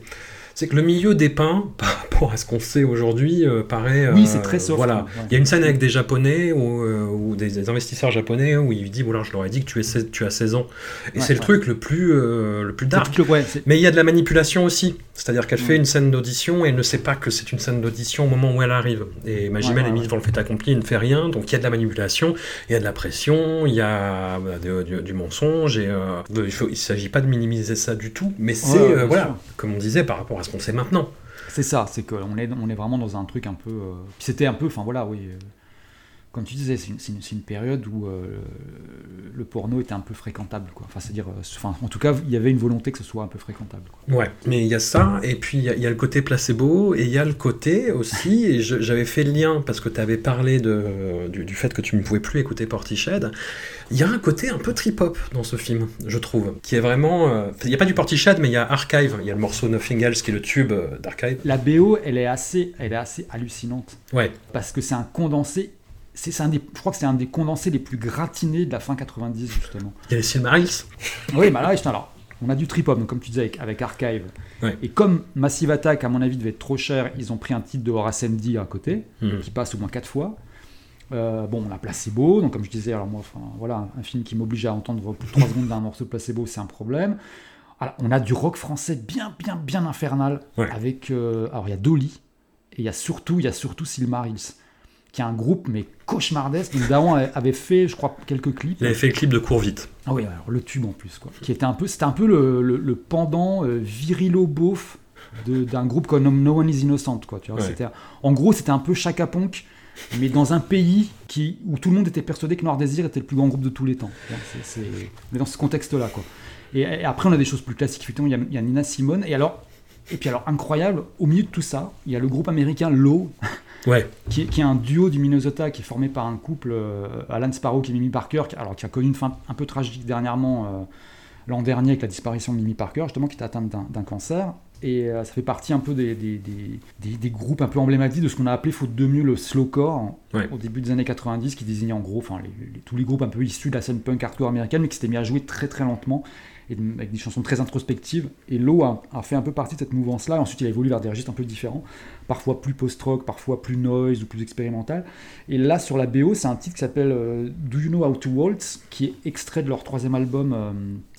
Speaker 2: c'est que le milieu dépeint par rapport à ce qu'on sait aujourd'hui euh, paraît.
Speaker 3: Oui,
Speaker 2: euh,
Speaker 3: c'est très soft.
Speaker 2: Voilà.
Speaker 3: ouais.
Speaker 2: Il y a une scène avec des Japonais ou, euh, ou des, des investisseurs japonais où il dit voilà, je leur ai dit que tu, es 16 tu as 16 ans. Et
Speaker 3: Ouais,
Speaker 2: c'est le truc le plus, le plus dark.
Speaker 3: le-
Speaker 2: Mais il y a de la manipulation aussi. C'est-à-dire qu'elle
Speaker 3: Ouais.
Speaker 2: fait une scène d'audition et elle ne sait pas que c'est une scène d'audition au moment où elle arrive. Et Magimel
Speaker 3: Ouais,
Speaker 2: est mise devant le fait accompli, il ne fait rien, donc il y a de la manipulation, il y a de la pression, il y a bah, de- du, du mensonge, et euh, il ne s'agit pas de minimiser ça du tout, mais c'est, euh, voilà,
Speaker 3: sûr.
Speaker 2: comme on disait, par rapport à ce qu'on sait maintenant.
Speaker 3: C'est ça, c'est qu'on est, on est vraiment dans un truc un peu. euh, C'était un peu, enfin voilà, oui. Euh, comme tu disais, c'est une, période où euh, le porno était un peu fréquentable, quoi. Enfin, c'est-à-dire, euh, enfin, en tout cas, il y avait une volonté que ce soit un peu fréquentable. Quoi.
Speaker 2: Ouais, mais il y a ça, et puis il y, a- il y a le côté placebo, et il y a le côté aussi, et j'avais fait le lien parce que tu avais parlé de, du, du fait que tu ne pouvais plus écouter Portiched. Il y a un côté un peu trip-hop dans ce film, je trouve, qui est vraiment. euh, Il n'y a pas du Portiched, mais il y a Archive, il y a le morceau Nothing Else qui est le tube euh, d'Archive.
Speaker 3: La BO, elle est assez, elle est assez hallucinante
Speaker 2: Ouais,
Speaker 3: parce que c'est un condensé. C'est un des, je crois que c'est un des condensés les plus gratinés de la fin 90 justement.
Speaker 2: il y a les Silmarils.
Speaker 3: Oui, bah là, alors, on a du trip-hop, comme tu disais, avec, avec Archive.
Speaker 2: Ouais.
Speaker 3: Et comme Massive Attack, à mon avis, devait être trop cher, ils ont pris un titre de Horace MD à côté,
Speaker 2: Mhm.
Speaker 3: qui passe au moins quatre fois. Euh, bon, on a Placebo, donc comme je disais, alors moi, enfin, voilà, un, un film qui m'oblige à entendre plus de 3 secondes d'un morceau de Placebo, c'est un problème. Alors, on a du rock français bien, bien, bien infernal,
Speaker 2: Ouais.
Speaker 3: avec, euh, alors il y a Dolly, et il y a surtout, il y a surtout Silmarils, qui est un groupe, mais cauchemardesque. Donc Daron avait fait, je crois, quelques clips.
Speaker 2: Il avait fait le clip de Cours Vite.
Speaker 3: Ah oui, alors le tube en plus, quoi. Qui était un peu, c'était un peu le, le- le pendant euh, virilo beauf de- d'un groupe comme No One Is Innocent, quoi. Tu vois,
Speaker 2: Ouais.
Speaker 3: c'était, en gros, c'était un peu Chaka Ponk, mais dans un pays qui, où tout le monde était persuadé que Noir Désir était le plus grand groupe de tous les temps. Mais dans ce contexte-là, quoi. Et, et après, on a des choses plus classiques. Effectivement, il y a, il y a Nina Simone. Et alors, et puis alors incroyable, au milieu de tout ça, il y a le groupe américain Low,
Speaker 2: Ouais,
Speaker 3: qui est, qui est un duo du Minnesota qui est formé par un couple, euh, Alan Sparrow et Mimi Parker, qui, alors, qui a connu une fin un peu tragique dernièrement, euh, l'an dernier, avec la disparition de Mimi Parker, justement, qui était atteinte d'un cancer. Et euh, ça fait partie un peu des, des, des- des- des groupes un peu emblématiques de ce qu'on a appelé, faute de mieux, le slowcore,
Speaker 2: Ouais.
Speaker 3: au début des années 90, qui désignait en gros enfin, les- les- tous les groupes un peu issus de la scène punk hardcore américaine, mais qui s'étaient mis à jouer très très lentement, et avec des chansons très introspectives. Et Low a, a fait un peu partie de cette mouvance-là, ensuite il a évolué vers des registres un peu différents parfois plus post-rock, parfois plus noise ou plus expérimental. Et là, sur la BO, c'est un titre qui s'appelle euh, Do You Know How to Waltz, qui est extrait de leur troisième album euh,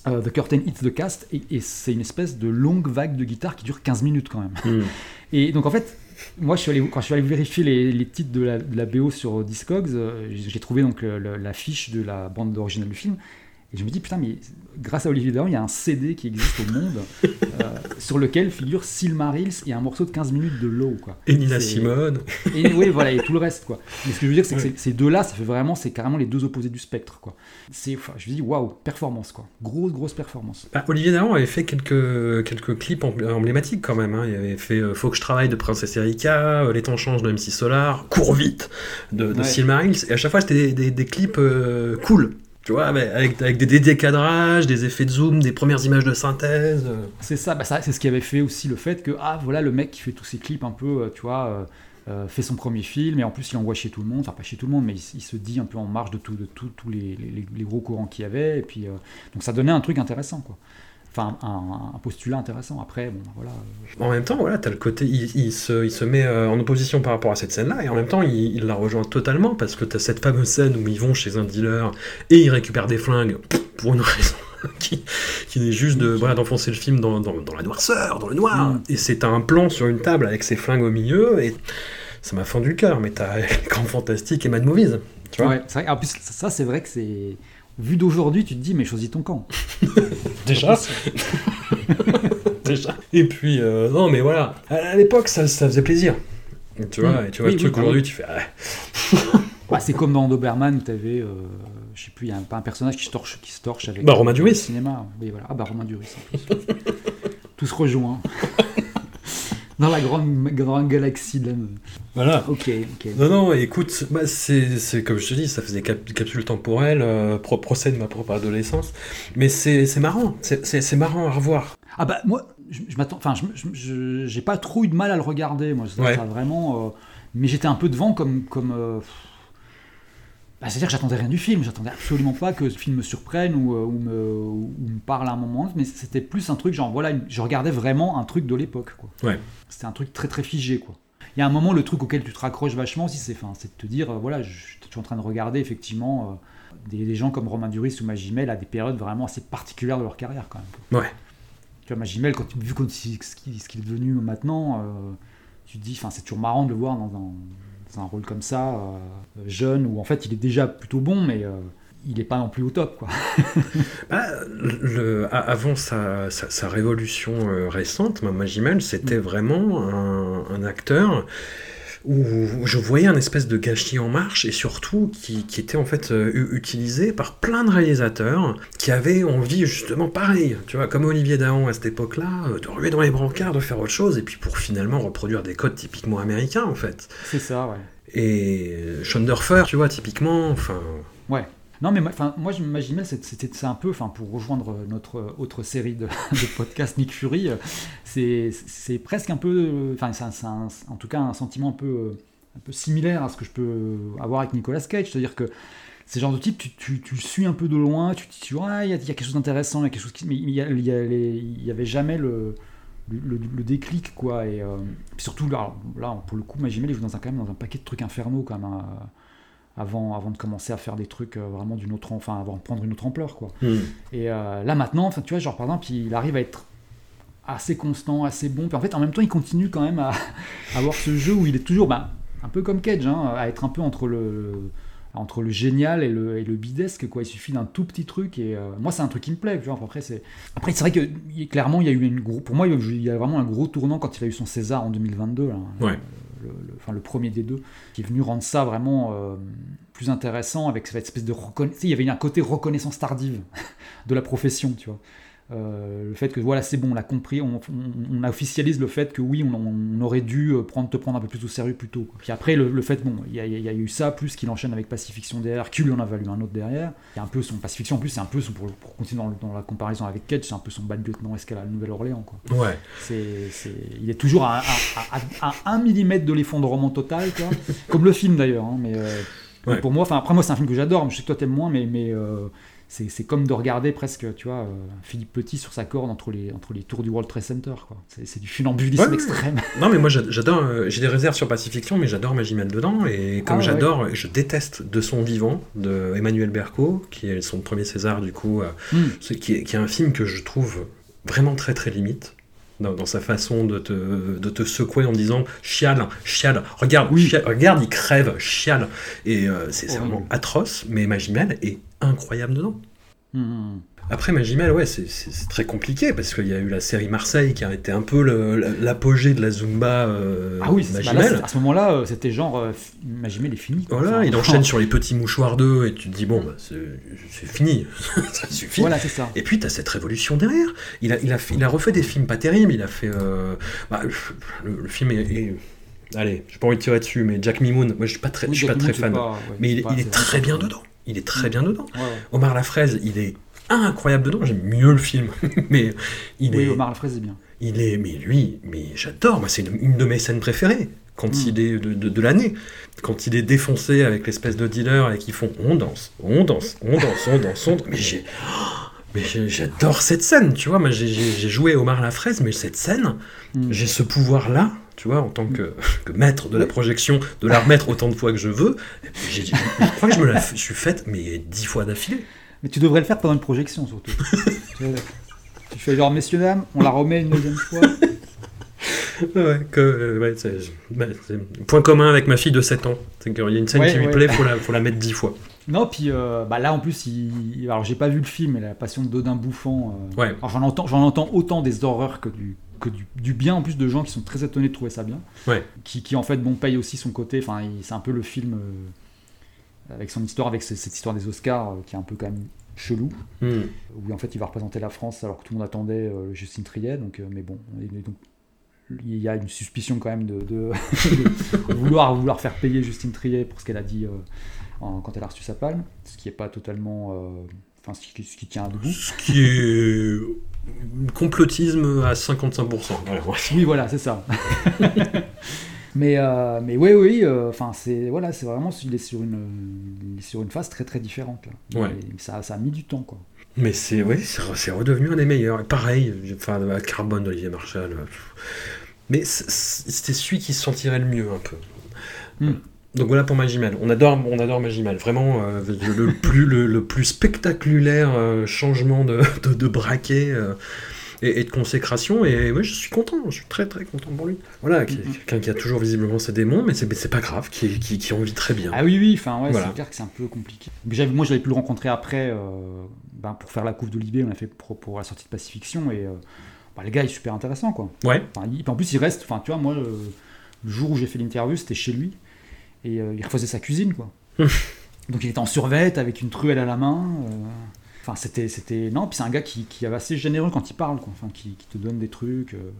Speaker 3: euh, The Curtain Hits the Cast, et, et c'est une espèce de longue vague de guitare qui dure 15 minutes quand même.
Speaker 2: Mhm.
Speaker 3: Et donc en fait, moi, je suis allé, quand je suis allé vérifier les, les titres de la, de la BO sur Discogs, euh, j'ai trouvé donc le- le- la fiche de la bande originale du film. Et je me dis, putain, mais grâce à Olivier Dahan, il y a un CD qui existe au monde euh, sur lequel figure Silmarils et un morceau de 15 minutes de Low. Quoi.
Speaker 2: et Nina Simone.
Speaker 3: Et oui, voilà, et tout le reste, quoi. Mais ce que je veux dire, c'est que
Speaker 2: Ouais.
Speaker 3: ces- deux-là, ça fait vraiment, c'est carrément les deux opposés du spectre, quoi. C'est, enfin, je me dis, waouh, performance, quoi. Grosse, grosse performance.
Speaker 2: Bah, Olivier Dahan avait fait quelques, quelques clips em- emblématiques quand même. hein. Il avait fait euh, Faut que je travaille de Princesse Erika, euh, Les temps changent de MC Solar, Cours vite de, de
Speaker 3: Ouais.
Speaker 2: Silmarils. Et à chaque fois, c'était des, des- des clips euh, cool. Tu vois, avec, avec, des décadrages, des effets de zoom, des premières images de synthèse. euh.
Speaker 3: C'est ça, bah ça, c'est ce qui avait fait aussi le fait que, ah, voilà, le mec qui fait tous ces clips un peu, euh, tu vois, euh, fait son premier film, et en plus, il envoie chez tout le monde, enfin, pas chez tout le monde, mais il, se dit un peu en marge de tous de tout, les, les- gros courants qu'il y avait, et puis, donc ça donnait un truc intéressant, quoi. Enfin, un, un postulat intéressant. Après, bon, voilà.
Speaker 2: En même temps, voilà, t'as le côté, il, il se, il se met euh, en opposition par rapport à cette scène-là, et en même temps, il, il la rejoint totalement parce que t'as cette fameuse scène où ils vont chez un dealer et ils récupèrent des flingues pour une raison qui, qui est juste de voilà d'enfoncer le film dans, dans, dans la noirceur, dans le noir.
Speaker 3: Mm.
Speaker 2: Et c'est un plan sur une table avec ces flingues au milieu, et ça m'a fendu le cœur. Mais t'as Camp Fantastique et Mad Movies, tu vois.
Speaker 3: Ouais, c'est vrai. En plus, ça, c'est vrai que c'est. Vu d'aujourd'hui, tu te dis, mais choisis ton camp.
Speaker 2: Déjà. Déjà. Et puis, euh, non, mais voilà, à, l'époque, ça, ça faisait plaisir. Tu vois,
Speaker 3: Mm.
Speaker 2: et tu vois
Speaker 3: Oui,
Speaker 2: le truc aujourd'hui, tu fais. ah,
Speaker 3: Bah, c'est comme dans Doberman où tu avais, je sais plus, il y a un, pas un personnage qui se torche, qui se torche avec
Speaker 2: Bah, Romain
Speaker 3: le
Speaker 2: Duris.
Speaker 3: cinéma. Oui, voilà. Ah bah Romain Duris. en plus. Tout se rejoint. Dans la grande, grande galaxie de la...
Speaker 2: Voilà.
Speaker 3: Ok, ok.
Speaker 2: Non, non, écoute, bah, c'est comme je te dis, ça faisait cap capsule temporelle, euh, pro procès de ma propre adolescence. Mais c'est marrant, c'est- marrant à revoir.
Speaker 3: Ah bah moi, je, je m'attends, enfin, je, j'ai pas trop eu de mal à le regarder, moi.
Speaker 2: Ouais.
Speaker 3: ça vraiment, euh, mais j'étais un peu devant comme, comme. euh, bah, c'est-à-dire que j'attendais rien du film, j'attendais absolument pas que ce film me surprenne ou, euh, ou me, ou me parle à un moment, mais c'était plus un truc genre voilà, je regardais vraiment un truc de l'époque, quoi.
Speaker 2: Ouais.
Speaker 3: C'était un truc très très figé, quoi. Il y a un moment, le truc auquel tu te raccroches vachement aussi, c'est, de te dire, euh, voilà, je, je suis en train de regarder effectivement euh, des, des gens comme Romain Duris ou Magimel à des périodes vraiment assez particulières de leur carrière, quand même.
Speaker 2: Ouais.
Speaker 3: tu vois, Magimel, quand, vu quand, ce qu'il est devenu maintenant, tu te dis, enfin, c'est toujours marrant de le voir dans un, dans un rôle comme ça, jeune, où en fait il est déjà plutôt bon, mais il n'est pas non plus au top. Quoi.
Speaker 2: bah, le, avant sa, sa, révolution euh, récente, Magimel, c'était mm. vraiment un, acteur où je voyais un espèce de gâchis en marche et surtout qui, qui était en fait euh, utilisé par plein de réalisateurs qui avaient envie justement pareil, tu vois, comme Olivier Dahan à cette époque-là, euh, de ruer dans les brancards, de faire autre chose et puis pour finalement reproduire des codes typiquement américains en fait.
Speaker 3: C'est ça, ouais.
Speaker 2: Et Schonderfer, tu vois, typiquement, enfin...
Speaker 3: Ouais. Non, mais enfin, moi, je m'imaginais, c'était un peu, pour rejoindre notre autre série de, de podcasts Nick Fury, c'est presque un peu, enfin, c'est en tout cas un sentiment un peu, un peu similaire à ce que je peux avoir avec Nicolas Cage, c'est-à-dire que c'est genre de type, tu, tu, tu, suis un peu de loin, tu te dis, il y, a quelque chose d'intéressant, il y mais il y, avait jamais le, déclic, quoi, et euh, surtout là, pour le coup, Magimel, il joue dans un, quand même dans un paquet de trucs infernaux, quand même. Hein avant, avant de commencer à faire des trucs euh, vraiment d'une autre, enfin, avant de prendre une autre ampleur, quoi. Hmm. Et euh, là maintenant, enfin, tu vois, genre par exemple, il arrive à être assez constant, assez bon. Puis en fait, en même temps, il continue quand même à, avoir ce jeu où il est toujours, bah, un peu comme Cage, hein, à être un peu entre le, entre le génial et le, et le bidesque quoi il suffit d'un tout petit truc et euh, moi c'est un truc qui me plaît après c'est après c'est vrai que clairement il y a eu une gros pour moi il y a vraiment un gros tournant quand il a eu son César en 2022 là,
Speaker 2: ouais
Speaker 3: le, enfin, le premier des deux, qui est venu rendre ça vraiment euh, plus intéressant avec cette espèce de reconnaissance. Il y avait un côté reconnaissance tardive de la profession, tu vois. Euh, le fait que voilà c'est bon on l'a compris on, officialise le fait que oui on, aurait dû euh, prendre, te prendre un peu plus au sérieux plus tôt puis après le, fait bon il y, a eu ça plus qu'il enchaîne avec Pacifiction derrière qu'il en a valu un autre derrière. Il y a un peu son Pacifiction en plus c'est un peu son, pour, continuer dans, la comparaison avec Cage c'est un peu son bad lieutenant a la Nouvelle-Orléans quoi.
Speaker 2: Ouais.
Speaker 3: C'est, il est toujours à, à, 1 mm de l'effondrement total quoi. comme le film d'ailleurs hein, mais, euh, pour moi enfin après moi c'est un film que j'adore je sais que toi t'aimes moins mais, mais c'est comme de regarder presque, tu vois, euh, Philippe Petit sur sa corde entre les, entre les tours du World Trade Center. C'est du funambulisme extrême.
Speaker 2: Non, mais moi j'adore, euh, j'ai des réserves sur Pacifiction, mais j'adore Magimel dedans. Et comme ah, j'adore, je déteste De son vivant de Emmanuel Berco, qui est son premier César du coup, euh, hmm. qui, est, qui, est, un film que je trouve vraiment très très limite. Dans, sa façon de te, de te, secouer en disant chiale, chiale, regarde, regarde, il crève, chiale. Et c'est vraiment atroce, mais Magimel est incroyable dedans. Hmm. Après Magimel, ouais, c'est très compliqué parce qu'il y a eu la série Marseille qui a été un peu l'apogée de la Zumba. Euh,
Speaker 3: ah oui, Magimel. à ce moment-là, euh, c'était genre euh, Magimel est fini.
Speaker 2: Voilà, il enchaîne sur les petits mouchoirs d'eux et tu te dis bon, bah, c'est fini, ça suffit.
Speaker 3: Voilà, c'est ça.
Speaker 2: Et puis tu as cette révolution derrière. Il a, il, a, il a refait des films pas terribles. Il a fait. Bah, le, film est, Allez, j'ai pas envie de tirer dessus, mais Jack Mimoun, moi je suis pas très, je suis pas très fan. mais il, il est très bien dedans il est très bien dedans. Omar la fraise, il est incroyable dedans. J'aime mieux le film, mais il
Speaker 3: oui,
Speaker 2: est.
Speaker 3: Omar la fraise est bien.
Speaker 2: Il est, mais lui, mais j'adore. Moi, c'est une, de mes scènes préférées quand hmm. il est de, l'année, quand il est défoncé avec l'espèce de dealer et qu'ils font on danse, on danse, on danse, on danse, on danse. Mais j'ai, mais j'adore cette scène, tu vois. Moi, j'ai joué Omar la fraise, mais cette scène, hmm. j'ai ce pouvoir-là tu vois, en tant que, maître de la projection, de la remettre autant de fois que je veux. je crois que je me la suis faite, mais dix fois d'affilée.
Speaker 3: Mais tu devrais le faire pendant une projection, surtout. tu fais genre, messieurs, dames, on la remet une deuxième fois.
Speaker 2: ouais, que, euh, bah, c'est, point commun avec ma fille de 7 ans. C'est qu'il y a une scène qui lui plaît, il faut la, faut la mettre dix fois.
Speaker 3: Non, puis euh, bah là en plus, il... alors j'ai pas vu le film, mais la passion de Dodin bouffant.
Speaker 2: Euh, ouais.
Speaker 3: j'en entends, j'en entends autant des horreurs que du, que du, bien en plus de gens qui sont très étonnés de trouver ça bien. Qui, qui, en fait bon paye aussi son côté. Enfin, c'est un peu le film euh, avec son histoire, avec cette, histoire des Oscars qui est un peu quand même chelou, hmm. où en fait il va représenter la France alors que tout le monde attendait Justine Triet. Donc, mais bon, donc, il y a une suspicion quand même de, de, vouloir, vouloir faire payer Justine Triet pour ce qu'elle a dit quand elle a reçu sa palme, ce qui n'est pas totalement. Euh, enfin, ce, qui, ce qui tient debout.
Speaker 2: Ce qui est complotisme à 55%.
Speaker 3: Oui, voilà, c'est ça. mais, euh, mais oui, oui, euh, enfin, c'est voilà, c'est vraiment il est sur une, sur une phase très très différente. Là.
Speaker 2: Ouais.
Speaker 3: ça, ça a mis du temps, quoi.
Speaker 2: Mais c'est oui, c'est redevenu un des meilleurs. pareil, enfin, Carbone d'Olivier Marshall. Mais c'était celui qui se sentirait le mieux un peu. Hmm. Donc voilà pour Magimel. On adore, on adore Magimel. Vraiment euh, le, plus, le, plus spectaculaire euh, changement de, de, braquet. Euh. et, de consécration. Et moi, je suis content, je suis très très content pour lui. Voilà, quelqu'un qui a toujours visiblement ses démons, mais c'est pas grave, qui, qui, qui en vit très bien.
Speaker 3: Ah oui, oui, enfin, ouais, c'est clair que c'est un peu compliqué. Moi, j'avais pu le rencontrer après, ben, pour faire la couve de Libé, on a fait pour, la sortie de Pacifiction, et bah, le gars est super intéressant, quoi.
Speaker 2: Ouais.
Speaker 3: en plus, il reste, enfin, tu vois, moi, le, jour où j'ai fait l'interview, c'était chez lui, et il refaisait sa cuisine, quoi. Donc il était en survette avec une truelle à la main. Enfin, c'était, c'était. Non, puis c'est un gars qui, qui, est assez généreux quand il parle, quoi. Enfin, qui, te donne des trucs, euh,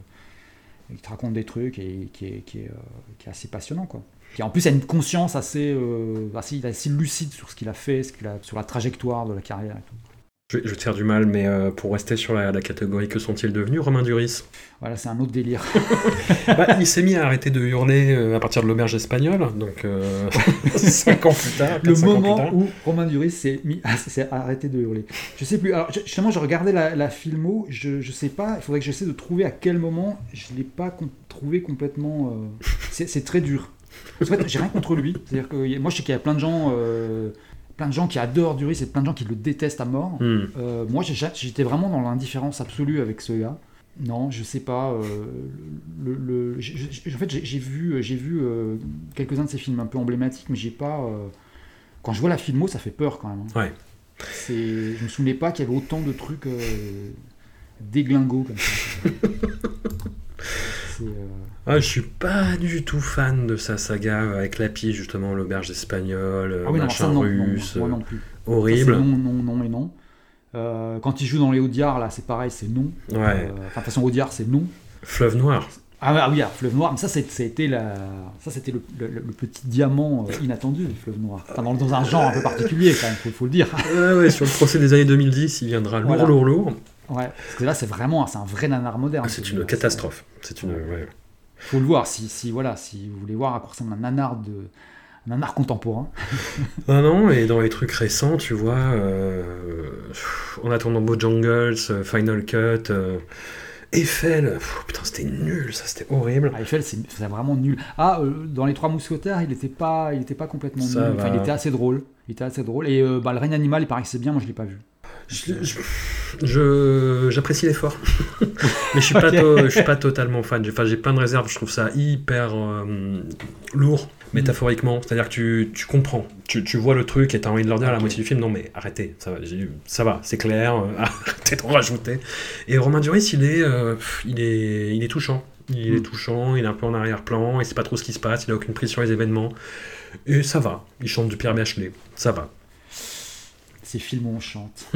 Speaker 3: qui te raconte des trucs et qui est, qui est, euh, qui est assez passionnant, quoi. Qui en plus a une conscience assez, euh, assez, assez lucide sur ce qu'il a fait, ce qu'il a, sur la trajectoire de la carrière et tout.
Speaker 2: Je, vais te faire du mal, mais euh, pour rester sur la, catégorie que sont-ils devenus, Romain Duris?
Speaker 3: Voilà, c'est un autre délire.
Speaker 2: Bah, il s'est mis à arrêter de hurler euh, à partir de l'auberge espagnole, donc 5 euh, ans plus tard.
Speaker 3: Le moment où Romain Duris s'est mis arrêté de hurler. Je sais plus. Alors, justement, je regardais la, filmo, je, je sais pas, il faudrait que j'essaie de trouver à quel moment je l'ai pas trouvé complètement. C'est très dur. En fait, j'ai rien contre lui. C'est-à-dire que moi, je sais qu'il y a plein de gens plein de gens qui adorent Duris et plein de gens qui le détestent à mort. Hmm. Euh, moi, j'étais vraiment dans l'indifférence absolue avec ce gars. Non, je sais pas. Euh, le, en fait, j'ai vu, j'ai vu euh, quelques-uns de ses films un peu emblématiques, mais j'ai pas. quand je vois la filmo, ça fait peur quand même.
Speaker 2: Hein. Ouais.
Speaker 3: Je me souvenais pas qu'il y avait autant de trucs déglingos comme ça.
Speaker 2: Euh, ah, je suis pas du tout fan de sa saga avec Lapi, justement, l'auberge espagnole, ah machin russe.
Speaker 3: moi non plus.
Speaker 2: Horrible.
Speaker 3: non, non, non et non. Euh, quand il joue dans les Audiards, là, c'est pareil, c'est non.
Speaker 2: Ouais. Euh,
Speaker 3: enfin, de toute façon, Audiard, c'est non.
Speaker 2: Fleuve Noir.
Speaker 3: Ah, ah oui, Fleuve Noir, mais ça, c'était la... ça, c'était le, petit diamant inattendu, le Fleuve Noir. dans, dans, un genre un peu particulier, quand même, faut, faut le dire.
Speaker 2: Ouais, ouais, sur le procès des années 2010, il viendra lourd, lourd, lourd.
Speaker 3: Ouais, parce que là, c'est vraiment c'est un vrai nanar moderne.
Speaker 2: Ah, c'est une catastrophe. C'est une. Ouais.
Speaker 3: Faut le voir si, si, voilà, si vous voulez voir à quoi ressemble un nanar de. Un nanar contemporain.
Speaker 2: non, non, et dans les trucs récents, tu vois, euh, en attendant Bojangles, euh, Final Cut, euh, Eiffel, putain, c'était nul, ça, c'était horrible.
Speaker 3: Ah, Eiffel, c'est vraiment nul. Ah, euh, dans Les Trois Mousquetaires, il n'était pas, il était pas complètement nul. Enfin, il était assez drôle. Il était assez drôle. Et bah, Le règne animal, il paraît que c'est bien, moi je l'ai pas vu.
Speaker 2: Je, j'apprécie l'effort, mais je suis pas, je suis pas totalement fan. J'ai, enfin, j'ai plein de réserves. Je trouve ça hyper euh, lourd métaphoriquement. C'est-à-dire que tu, tu comprends, tu, tu, vois le truc et t'as envie de leur dire à la moitié du film non mais arrêtez, ça va, ça va, c'est clair, euh, arrêtez d'en rajouter. Et Romain Duris, il est, euh, il est, il est touchant. Il est mm. touchant, il est un peu en arrière-plan, il sait pas trop ce qui se passe, il a aucune prise sur les événements. Et ça va, il chante du Pierre Bachelet, ça va.
Speaker 3: Ces films où on chante.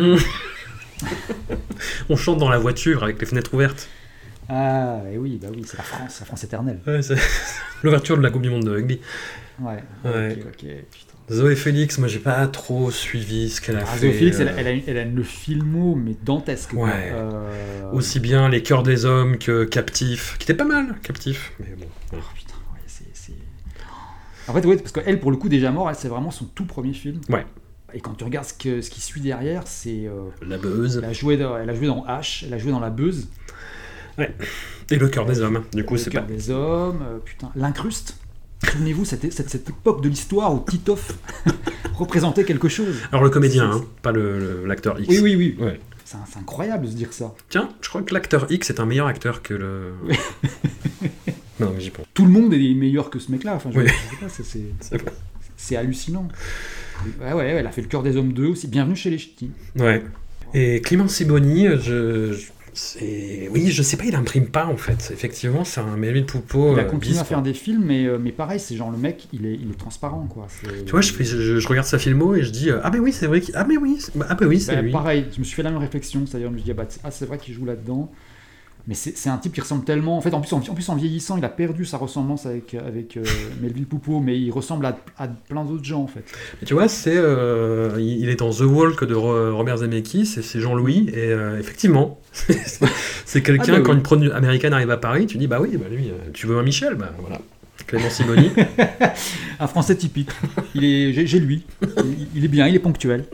Speaker 2: on chante dans la voiture avec les fenêtres ouvertes.
Speaker 3: Ah, et oui, bah oui, c'est la France, la France éternelle.
Speaker 2: L'ouverture de la Coupe du Monde de rugby.
Speaker 3: Ouais, ouais. ok, putain.
Speaker 2: Zoé Félix, moi j'ai pas trop suivi ce qu'elle a ah, fait.
Speaker 3: Zoé Félix, elle, a, euh. elle, a, le filmo, mais dantesque.
Speaker 2: Ouais. Euh, Aussi bien Les Cœurs des Hommes que Captif, qui était pas mal, Captif. Mais bon.
Speaker 3: Oh, putain, ouais, c'est. En fait, ouais, parce qu'elle, pour le coup, déjà mort, c'est vraiment son tout premier film.
Speaker 2: Ouais.
Speaker 3: Et quand tu regardes ce, que, ce qui suit derrière, c'est. Euh,
Speaker 2: la buzz.
Speaker 3: Elle a, joué dans, elle a joué dans H, elle a joué dans La Buzz.
Speaker 2: Ouais. Et Le cœur des hommes. Du coup, c'est
Speaker 3: pas. Le cœur des hommes, euh, putain. L'incruste. Souvenez-vous, cette, cette, cette, époque de l'histoire où Titoff représentait quelque chose.
Speaker 2: Alors, le comédien, hein, pas l'acteur X.
Speaker 3: Oui, oui, oui. Ouais. C'est incroyable de se dire ça.
Speaker 2: Tiens, je crois que l'acteur X est un meilleur acteur que le. non, mais j'y pense.
Speaker 3: Tout le monde est meilleur que ce mec-là. Enfin, je, oui. sais pas, c'est hallucinant. Ouais, ouais, elle a fait le cœur des hommes 2 aussi. Bienvenue chez les ch'tis.
Speaker 2: Ouais. Et Clément Siboni, je, oui, je sais pas, il imprime pas en fait. Effectivement, c'est un Melville Poupeau.
Speaker 3: Il a euh, continué à faire des films, mais, euh, mais pareil, c'est genre le mec, il est, il est transparent quoi.
Speaker 2: Tu vois, je, je, regarde sa filmo et je dis euh, ah mais oui, c'est vrai, ah mais oui, ah mais oui, c'est bah, lui.
Speaker 3: Pareil, je me suis fait la même réflexion, c'est-à-dire je me dis ah, bah, ah c'est vrai qu'il joue là-dedans. Mais c'est un type qui ressemble tellement. En fait, en plus, en, plus, en vieillissant, il a perdu sa ressemblance avec, avec euh, Melville Poupeau, mais il ressemble à, à plein d'autres gens, en fait.
Speaker 2: Mais tu vois, c'est euh, il est dans The Walk de Robert Zemeckis, c'est Jean-Louis, et euh, effectivement, c'est quelqu'un, ah bah quand une production américaine arrive à Paris, tu dis, bah oui, bah lui, tu veux un Michel Bah voilà. Clément Simoni.
Speaker 3: un français typique. Il est, j'ai lui. il est bien, il est ponctuel.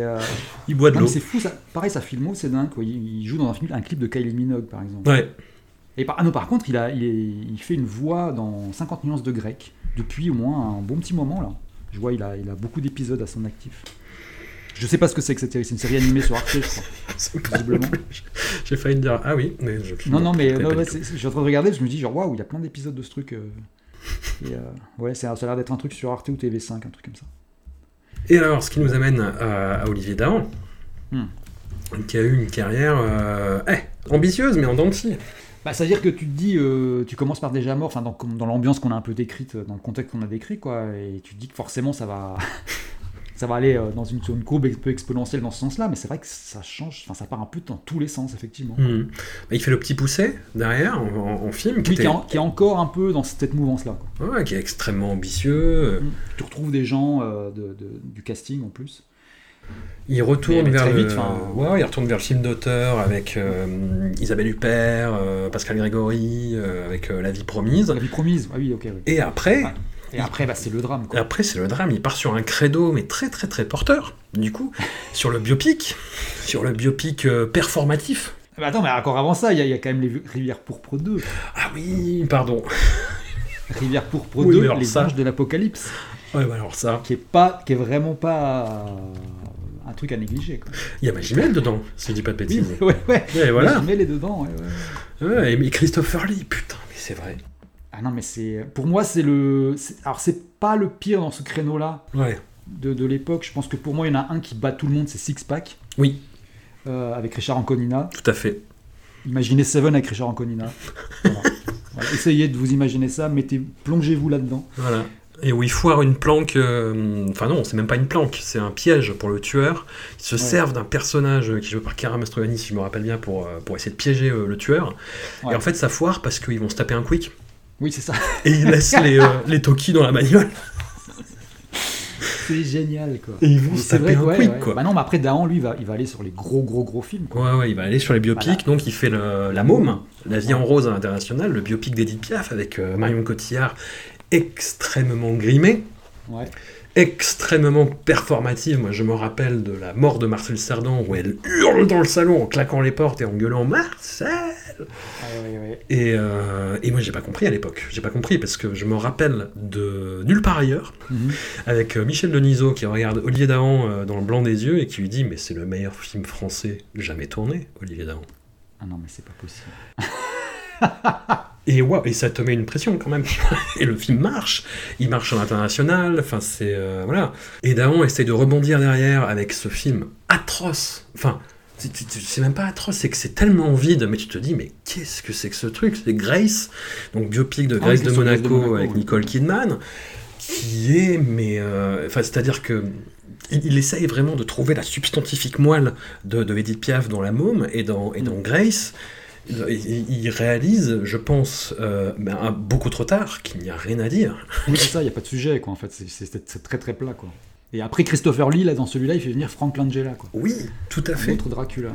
Speaker 2: Euh, il boit de l'eau.
Speaker 3: C'est fou, ça. pareil, sa filmo, c'est dingue. Il, joue dans un, film, un, clip de Kylie Minogue, par exemple.
Speaker 2: Ouais.
Speaker 3: Et par, ah non, par contre, il, a, il, fait une voix dans 50 nuances de grec depuis au moins un bon petit moment là. Je vois, il a, il a beaucoup d'épisodes à son actif. Je sais pas ce que c'est que cette série. C'est une série animée sur Arte, je crois. Visiblement.
Speaker 2: J'ai failli dire, ah oui, mais je.
Speaker 3: Non, non, mais
Speaker 2: je
Speaker 3: non, ouais, suis en train de regarder, je me dis genre waouh, il y a plein d'épisodes de ce truc. euh, et, euh, ouais, ça a l'air d'être un truc sur Arte ou TV5, un truc comme ça.
Speaker 2: Et alors, ce qui nous amène à, à Olivier Dahan,
Speaker 3: Hmm.
Speaker 2: qui a eu une carrière euh, eh, ambitieuse, mais en dents de scie.
Speaker 3: Bah, c'est-à-dire que tu te dis, euh, tu commences par déjà mort, enfin dans, l'ambiance qu'on a un peu décrite, dans le contexte qu'on a décrit, quoi, et tu te dis que forcément ça va, ça va aller euh, dans une, sur une courbe un peu exponentielle dans ce sens-là, mais c'est vrai que ça change, enfin ça part un peu dans tous les sens effectivement.
Speaker 2: Hmm. Bah, il fait le petit pousset derrière en, en- en film, qui,
Speaker 3: Oui, qui, est en- qui est encore un peu dans cette mouvance-là.
Speaker 2: ouais, qui est extrêmement ambitieux.
Speaker 3: Tu retrouves des gens euh, de- de- du casting en plus.
Speaker 2: Il retourne
Speaker 3: Mais
Speaker 2: vers le...
Speaker 3: vite,
Speaker 2: ouais, il retourne vers le film d'auteur avec euh, Isabelle Huppert, euh, Pascal Grégory, euh, avec euh, La vie promise.
Speaker 3: La vie promise, ah oui, ok. oui.
Speaker 2: Et après.
Speaker 3: Et après, bah, c'est le drame. Quoi.
Speaker 2: après c'est le drame. Il part sur un credo, mais très très très porteur. Du coup, sur le biopic, sur le biopic euh, performatif.
Speaker 3: Ah bah attends, mais encore avant ça, il y, a- il y a quand même les Rivières Pourpre 2.
Speaker 2: Ah oui, pardon.
Speaker 3: Rivières Pourpre
Speaker 2: Oui,
Speaker 3: 2,
Speaker 2: mais alors
Speaker 3: les
Speaker 2: ça-
Speaker 3: de l'apocalypse.
Speaker 2: Ouais, bah alors ça,
Speaker 3: Qui est, pas, qui est vraiment pas euh, un truc à négliger. Quoi.
Speaker 2: il y a Magimel dedans, si je dis pas de
Speaker 3: Oui,
Speaker 2: bêtises.
Speaker 3: ouais, ouais.
Speaker 2: Et voilà.
Speaker 3: Mais les dedans, ouais, ouais.
Speaker 2: Ouais, et Christopher Lee, putain, mais c'est vrai.
Speaker 3: Ah non, mais c'est. Pour moi, c'est le. Alors, c'est pas le pire dans ce créneau-là
Speaker 2: Ouais.
Speaker 3: de, de l'époque. Je pense que pour moi, il y en a un qui bat tout le monde, c'est Six Pack.
Speaker 2: Oui,
Speaker 3: euh, avec Richard Anconina.
Speaker 2: tout à fait.
Speaker 3: Imaginez Seven avec Richard Anconina. Voilà. Voilà. Essayez de vous imaginer ça, mettez, plongez-vous là-dedans.
Speaker 2: Voilà. Et où il foire une planque. euh, Enfin, non, c'est même pas une planque, c'est un piège pour le tueur. Ils se
Speaker 3: Ouais.
Speaker 2: servent d'un personnage qui joué par Cara Mastroianni, si je me rappelle bien, pour, euh, pour essayer de piéger le tueur.
Speaker 3: Ouais.
Speaker 2: Et en fait, ça foire parce qu'ils vont se taper un quick.
Speaker 3: Oui, c'est ça.
Speaker 2: Et ils laissent les, euh, les Toki dans la bagnole.
Speaker 3: C'est génial, quoi.
Speaker 2: Et ils vont se taper
Speaker 3: vrai
Speaker 2: un
Speaker 3: que, ouais,
Speaker 2: quick,
Speaker 3: ouais.
Speaker 2: quoi.
Speaker 3: Bah non, mais après, Dahan, lui, il va, il va aller sur les gros, gros, gros films. Quoi.
Speaker 2: Ouais, ouais, il va aller sur les biopics.
Speaker 3: Voilà.
Speaker 2: Donc, il fait le- La Môme, La vie en rose à l'international, le biopic d'Edith Piaf avec euh, Marion Cotillard, extrêmement grimé.
Speaker 3: Ouais.
Speaker 2: extrêmement performative. Moi, je me rappelle de la mort de Marcel Cerdan où elle hurle dans le salon en claquant les portes et en gueulant Marcel.
Speaker 3: Ouais.
Speaker 2: Et, euh, et moi, j'ai pas compris à l'époque. J'ai pas compris parce que je me rappelle de Nulle part ailleurs
Speaker 3: Mhm.
Speaker 2: avec euh, Michel Denisot qui regarde Olivier Dahan euh, dans le blanc des yeux et qui lui dit Mais c'est le meilleur film français jamais tourné, Olivier Dahan.
Speaker 3: Ah non, mais c'est pas possible.
Speaker 2: Et, waouh, et ça te met une pression quand même. et le film marche. Il marche à l'international. Enfin, c'est. euh, voilà. Et Daon essaye de rebondir derrière avec ce film atroce. Enfin, c'est- même pas atroce, c'est que c'est tellement vide. Mais tu te dis, mais qu'est-ce que c'est que ce truc? C'est Grace, donc biopic de
Speaker 3: Ah
Speaker 2: Grace de, Monaco avec
Speaker 3: oui.
Speaker 2: Nicole Kidman, qui est. Mais. euh, Enfin, c'est-à-dire que. Il, il essaye vraiment de trouver la substantifique moelle de, de Edith Piaf dans La Môme et dans, et dans
Speaker 3: Mm.
Speaker 2: Grace. Il, il réalise, je pense, euh, ben, beaucoup trop tard, qu'il n'y a rien à dire.
Speaker 3: Oui, c'est ça, il n'y a pas de sujet, quoi, en fait. C'est très, très plat, quoi. Et après, Christopher Lee, là, dans celui-là, il fait venir Frank Langella, quoi.
Speaker 2: Oui, tout à fait.
Speaker 3: autre Dracula.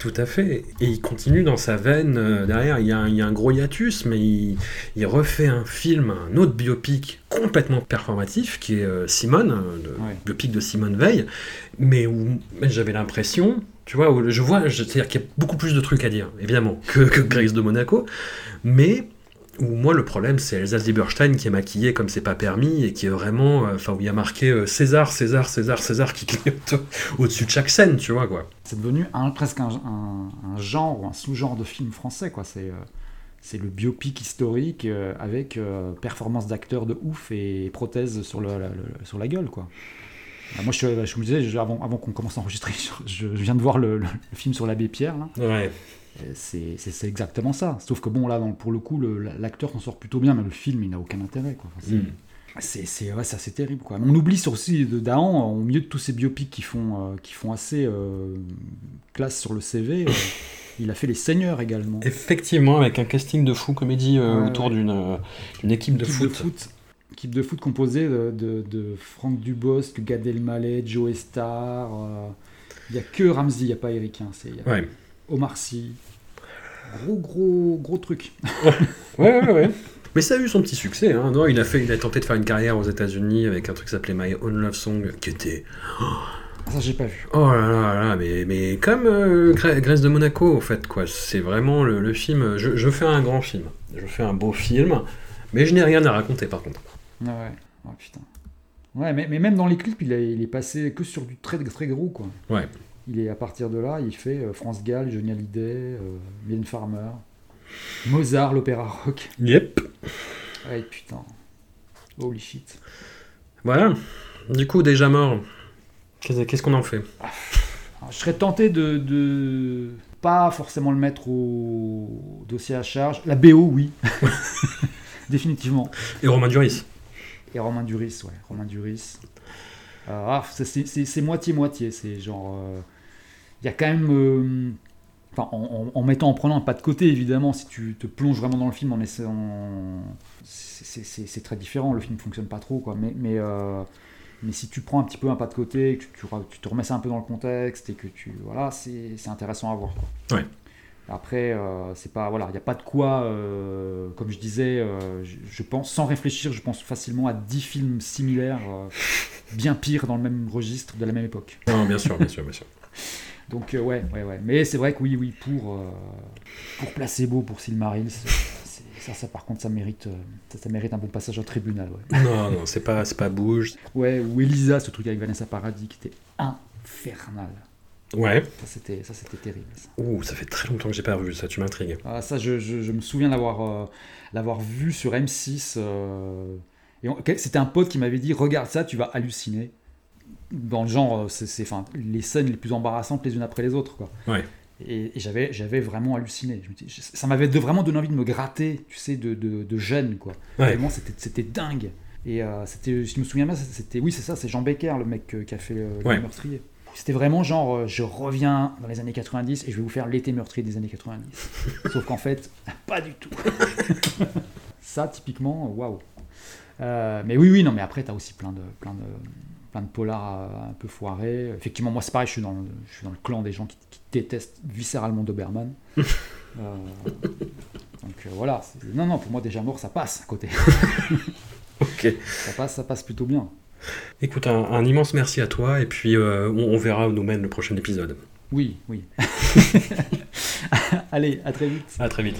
Speaker 2: Tout à fait. Et il continue dans sa veine euh, derrière. Il y, a un, il y a un gros hiatus, mais il, il refait un film, un autre biopic complètement performatif, qui est euh, Simone, euh, le
Speaker 3: Ouais.
Speaker 2: biopic de Simone Veil, mais où j'avais l'impression, tu vois, où je vois, c'est-à-dire qu'il y a beaucoup plus de trucs à dire, évidemment, que, que Grace de Monaco, mais où moi le problème c'est Elsa Lieberstein qui est maquillée comme c'est pas permis et qui est vraiment, euh, enfin où il y a marqué euh, César, César, César, César qui clignote au-dessus de chaque scène, tu vois quoi.
Speaker 3: C'est devenu un, presque un, un- un genre ou un sous-genre de film français, quoi. C'est euh, c'est le biopic historique avec performance d'acteur de ouf et prothèse sur, le, la, le- sur la gueule, quoi. Ah, moi, je, je me disais, je- avant, avant qu'on commence à enregistrer, je, je viens de voir le, le- le film sur l'abbé Pierre, là.
Speaker 2: Ouais.
Speaker 3: Et C'est exactement ça. Sauf que bon, là, dans- pour le coup, l'acteur s'en sort plutôt bien, mais le film, il n'a aucun intérêt. Quoi. Enfin, c'est-
Speaker 2: Mm.
Speaker 3: c'est c'est ouais, terrible. Quoi. On oublie aussi de Dahan, au milieu de tous ces biopics qui font, euh, qui font assez euh, classe sur le CV, euh, il a fait Les Seigneurs également.
Speaker 2: Effectivement, avec un casting de fou comédie euh,
Speaker 3: Ouais,
Speaker 2: autour
Speaker 3: ouais.
Speaker 2: d'une euh, équipe de foot.
Speaker 3: Équipe de foot composée de, de, de Franck Dubosc, Gad Elmaleh, Joe Star. euh, Il n'y a que Ramsey, il n'y a pas Eric. Hein, y a. Omar Sy. Gros, gros, gros truc.
Speaker 2: Ouais, ouais, ouais. Mais ça a eu son petit succès. Hein. Non, il a fait, il a tenté de faire une carrière aux États-Unis avec un truc qui s'appelait My Own Love Song, qui était
Speaker 3: Ça, j'ai pas vu.
Speaker 2: oh là là là, mais mais comme euh, Grèce de Monaco, en fait, quoi. C'est vraiment le, le film. Je, je fais un grand film. Je fais un beau film, mais je n'ai rien à raconter, par contre.
Speaker 3: Ah ouais. Oh putain. Ouais, mais, mais même dans les clips, il, a- il est passé que sur du très, très gros, quoi.
Speaker 2: Ouais.
Speaker 3: Il est à partir de là, il fait euh, France Gall, Johnny Hallyday, euh, Mylène Farmer, Mozart, l'opéra rock.
Speaker 2: Yep.
Speaker 3: Ouais, putain. Holy shit.
Speaker 2: Voilà. Du coup, déjà mort. Qu'est-ce qu'on en fait?
Speaker 3: Alors, je serais tenté de, de pas forcément le mettre au dossier à charge. La BO, oui. Définitivement.
Speaker 2: Et Romain Duris?
Speaker 3: Et Romain Duris, ouais. Romain Duris. Ah, c'est- moitié-moitié. C'est genre. euh, Il y a quand même. euh, en, mettant, en prenant un pas de côté, évidemment, si tu te plonges vraiment dans le film en essayant. c'est- très différent, le film fonctionne pas trop, quoi. Mais, mais, euh, mais si tu prends un petit peu un pas de côté, que tu, tu, te remets ça un peu dans le contexte et que tu. Voilà, c'est c'est intéressant à voir, quoi.
Speaker 2: Ouais.
Speaker 3: Après, euh, c'est pas. Voilà, il n'y a pas de quoi. euh, comme je disais, euh, je, je pense, sans réfléchir, je pense facilement à 10 films similaires, bien pires dans le même registre, de la même époque.
Speaker 2: Non, bien sûr, bien sûr, bien sûr.
Speaker 3: Donc, ouais, ouais, ouais. Mais c'est vrai que oui, oui, pour, pour Placebo, pour Silmaril, c'est- c'est- ça, ça, par contre, ça mérite, ça, ça mérite un bon passage au tribunal, ouais.
Speaker 2: Non, non, c'est pas, c'est pas bouge.
Speaker 3: Ouais, ou Elisa, ce truc avec Vanessa Paradis qui était infernal.
Speaker 2: Ouais.
Speaker 3: Ça, c'était, ça, c'était terrible. ça.
Speaker 2: Ouh, ça fait très longtemps que j'ai pas revu ça, tu m'intrigues.
Speaker 3: Ah, ça, je, je- je me souviens l'avoir, euh, l'avoir vu sur M6. euh, et on- quel- c'était un pote qui m'avait dit Regarde ça, tu vas halluciner. Dans le genre, euh, c'est, c'est- enfin, les scènes les plus embarrassantes les unes après les autres. Quoi.
Speaker 2: Ouais.
Speaker 3: Et, et j'avais, j'avais vraiment halluciné. Je me dis- je- ça m'avait de- vraiment donné envie de me gratter, tu sais, de, de, de gêne. Quoi.
Speaker 2: Ouais.
Speaker 3: Vraiment, c'était, c'était dingue. Et euh, c'était, si je me souviens bien, c'était, oui, c'est ça, c'est Jean Becker, le mec qui a fait le, meurtrier. C'était vraiment genre, euh, je reviens dans les années 90 et je vais vous faire l'été meurtrier des années 90. Sauf qu'en fait, pas du tout. Ça, typiquement, euh, waouh. Euh, mais oui, oui, non, mais après, t'as aussi plein de, plein de, plein de polars un peu foirés. Effectivement, moi, c'est pareil, je suis dans le, je suis dans le clan des gens qui, qui détestent viscéralement Doberman. Euh, donc euh, voilà. Non, non, pour moi, déjà mort, ça passe à côté.
Speaker 2: Ok.
Speaker 3: Ça passe, ça passe plutôt bien.
Speaker 2: Écoute, un, un immense merci à toi, et puis euh, on, on verra où nous mène le prochain épisode.
Speaker 3: Oui, oui. Allez, à très vite.
Speaker 2: À très vite.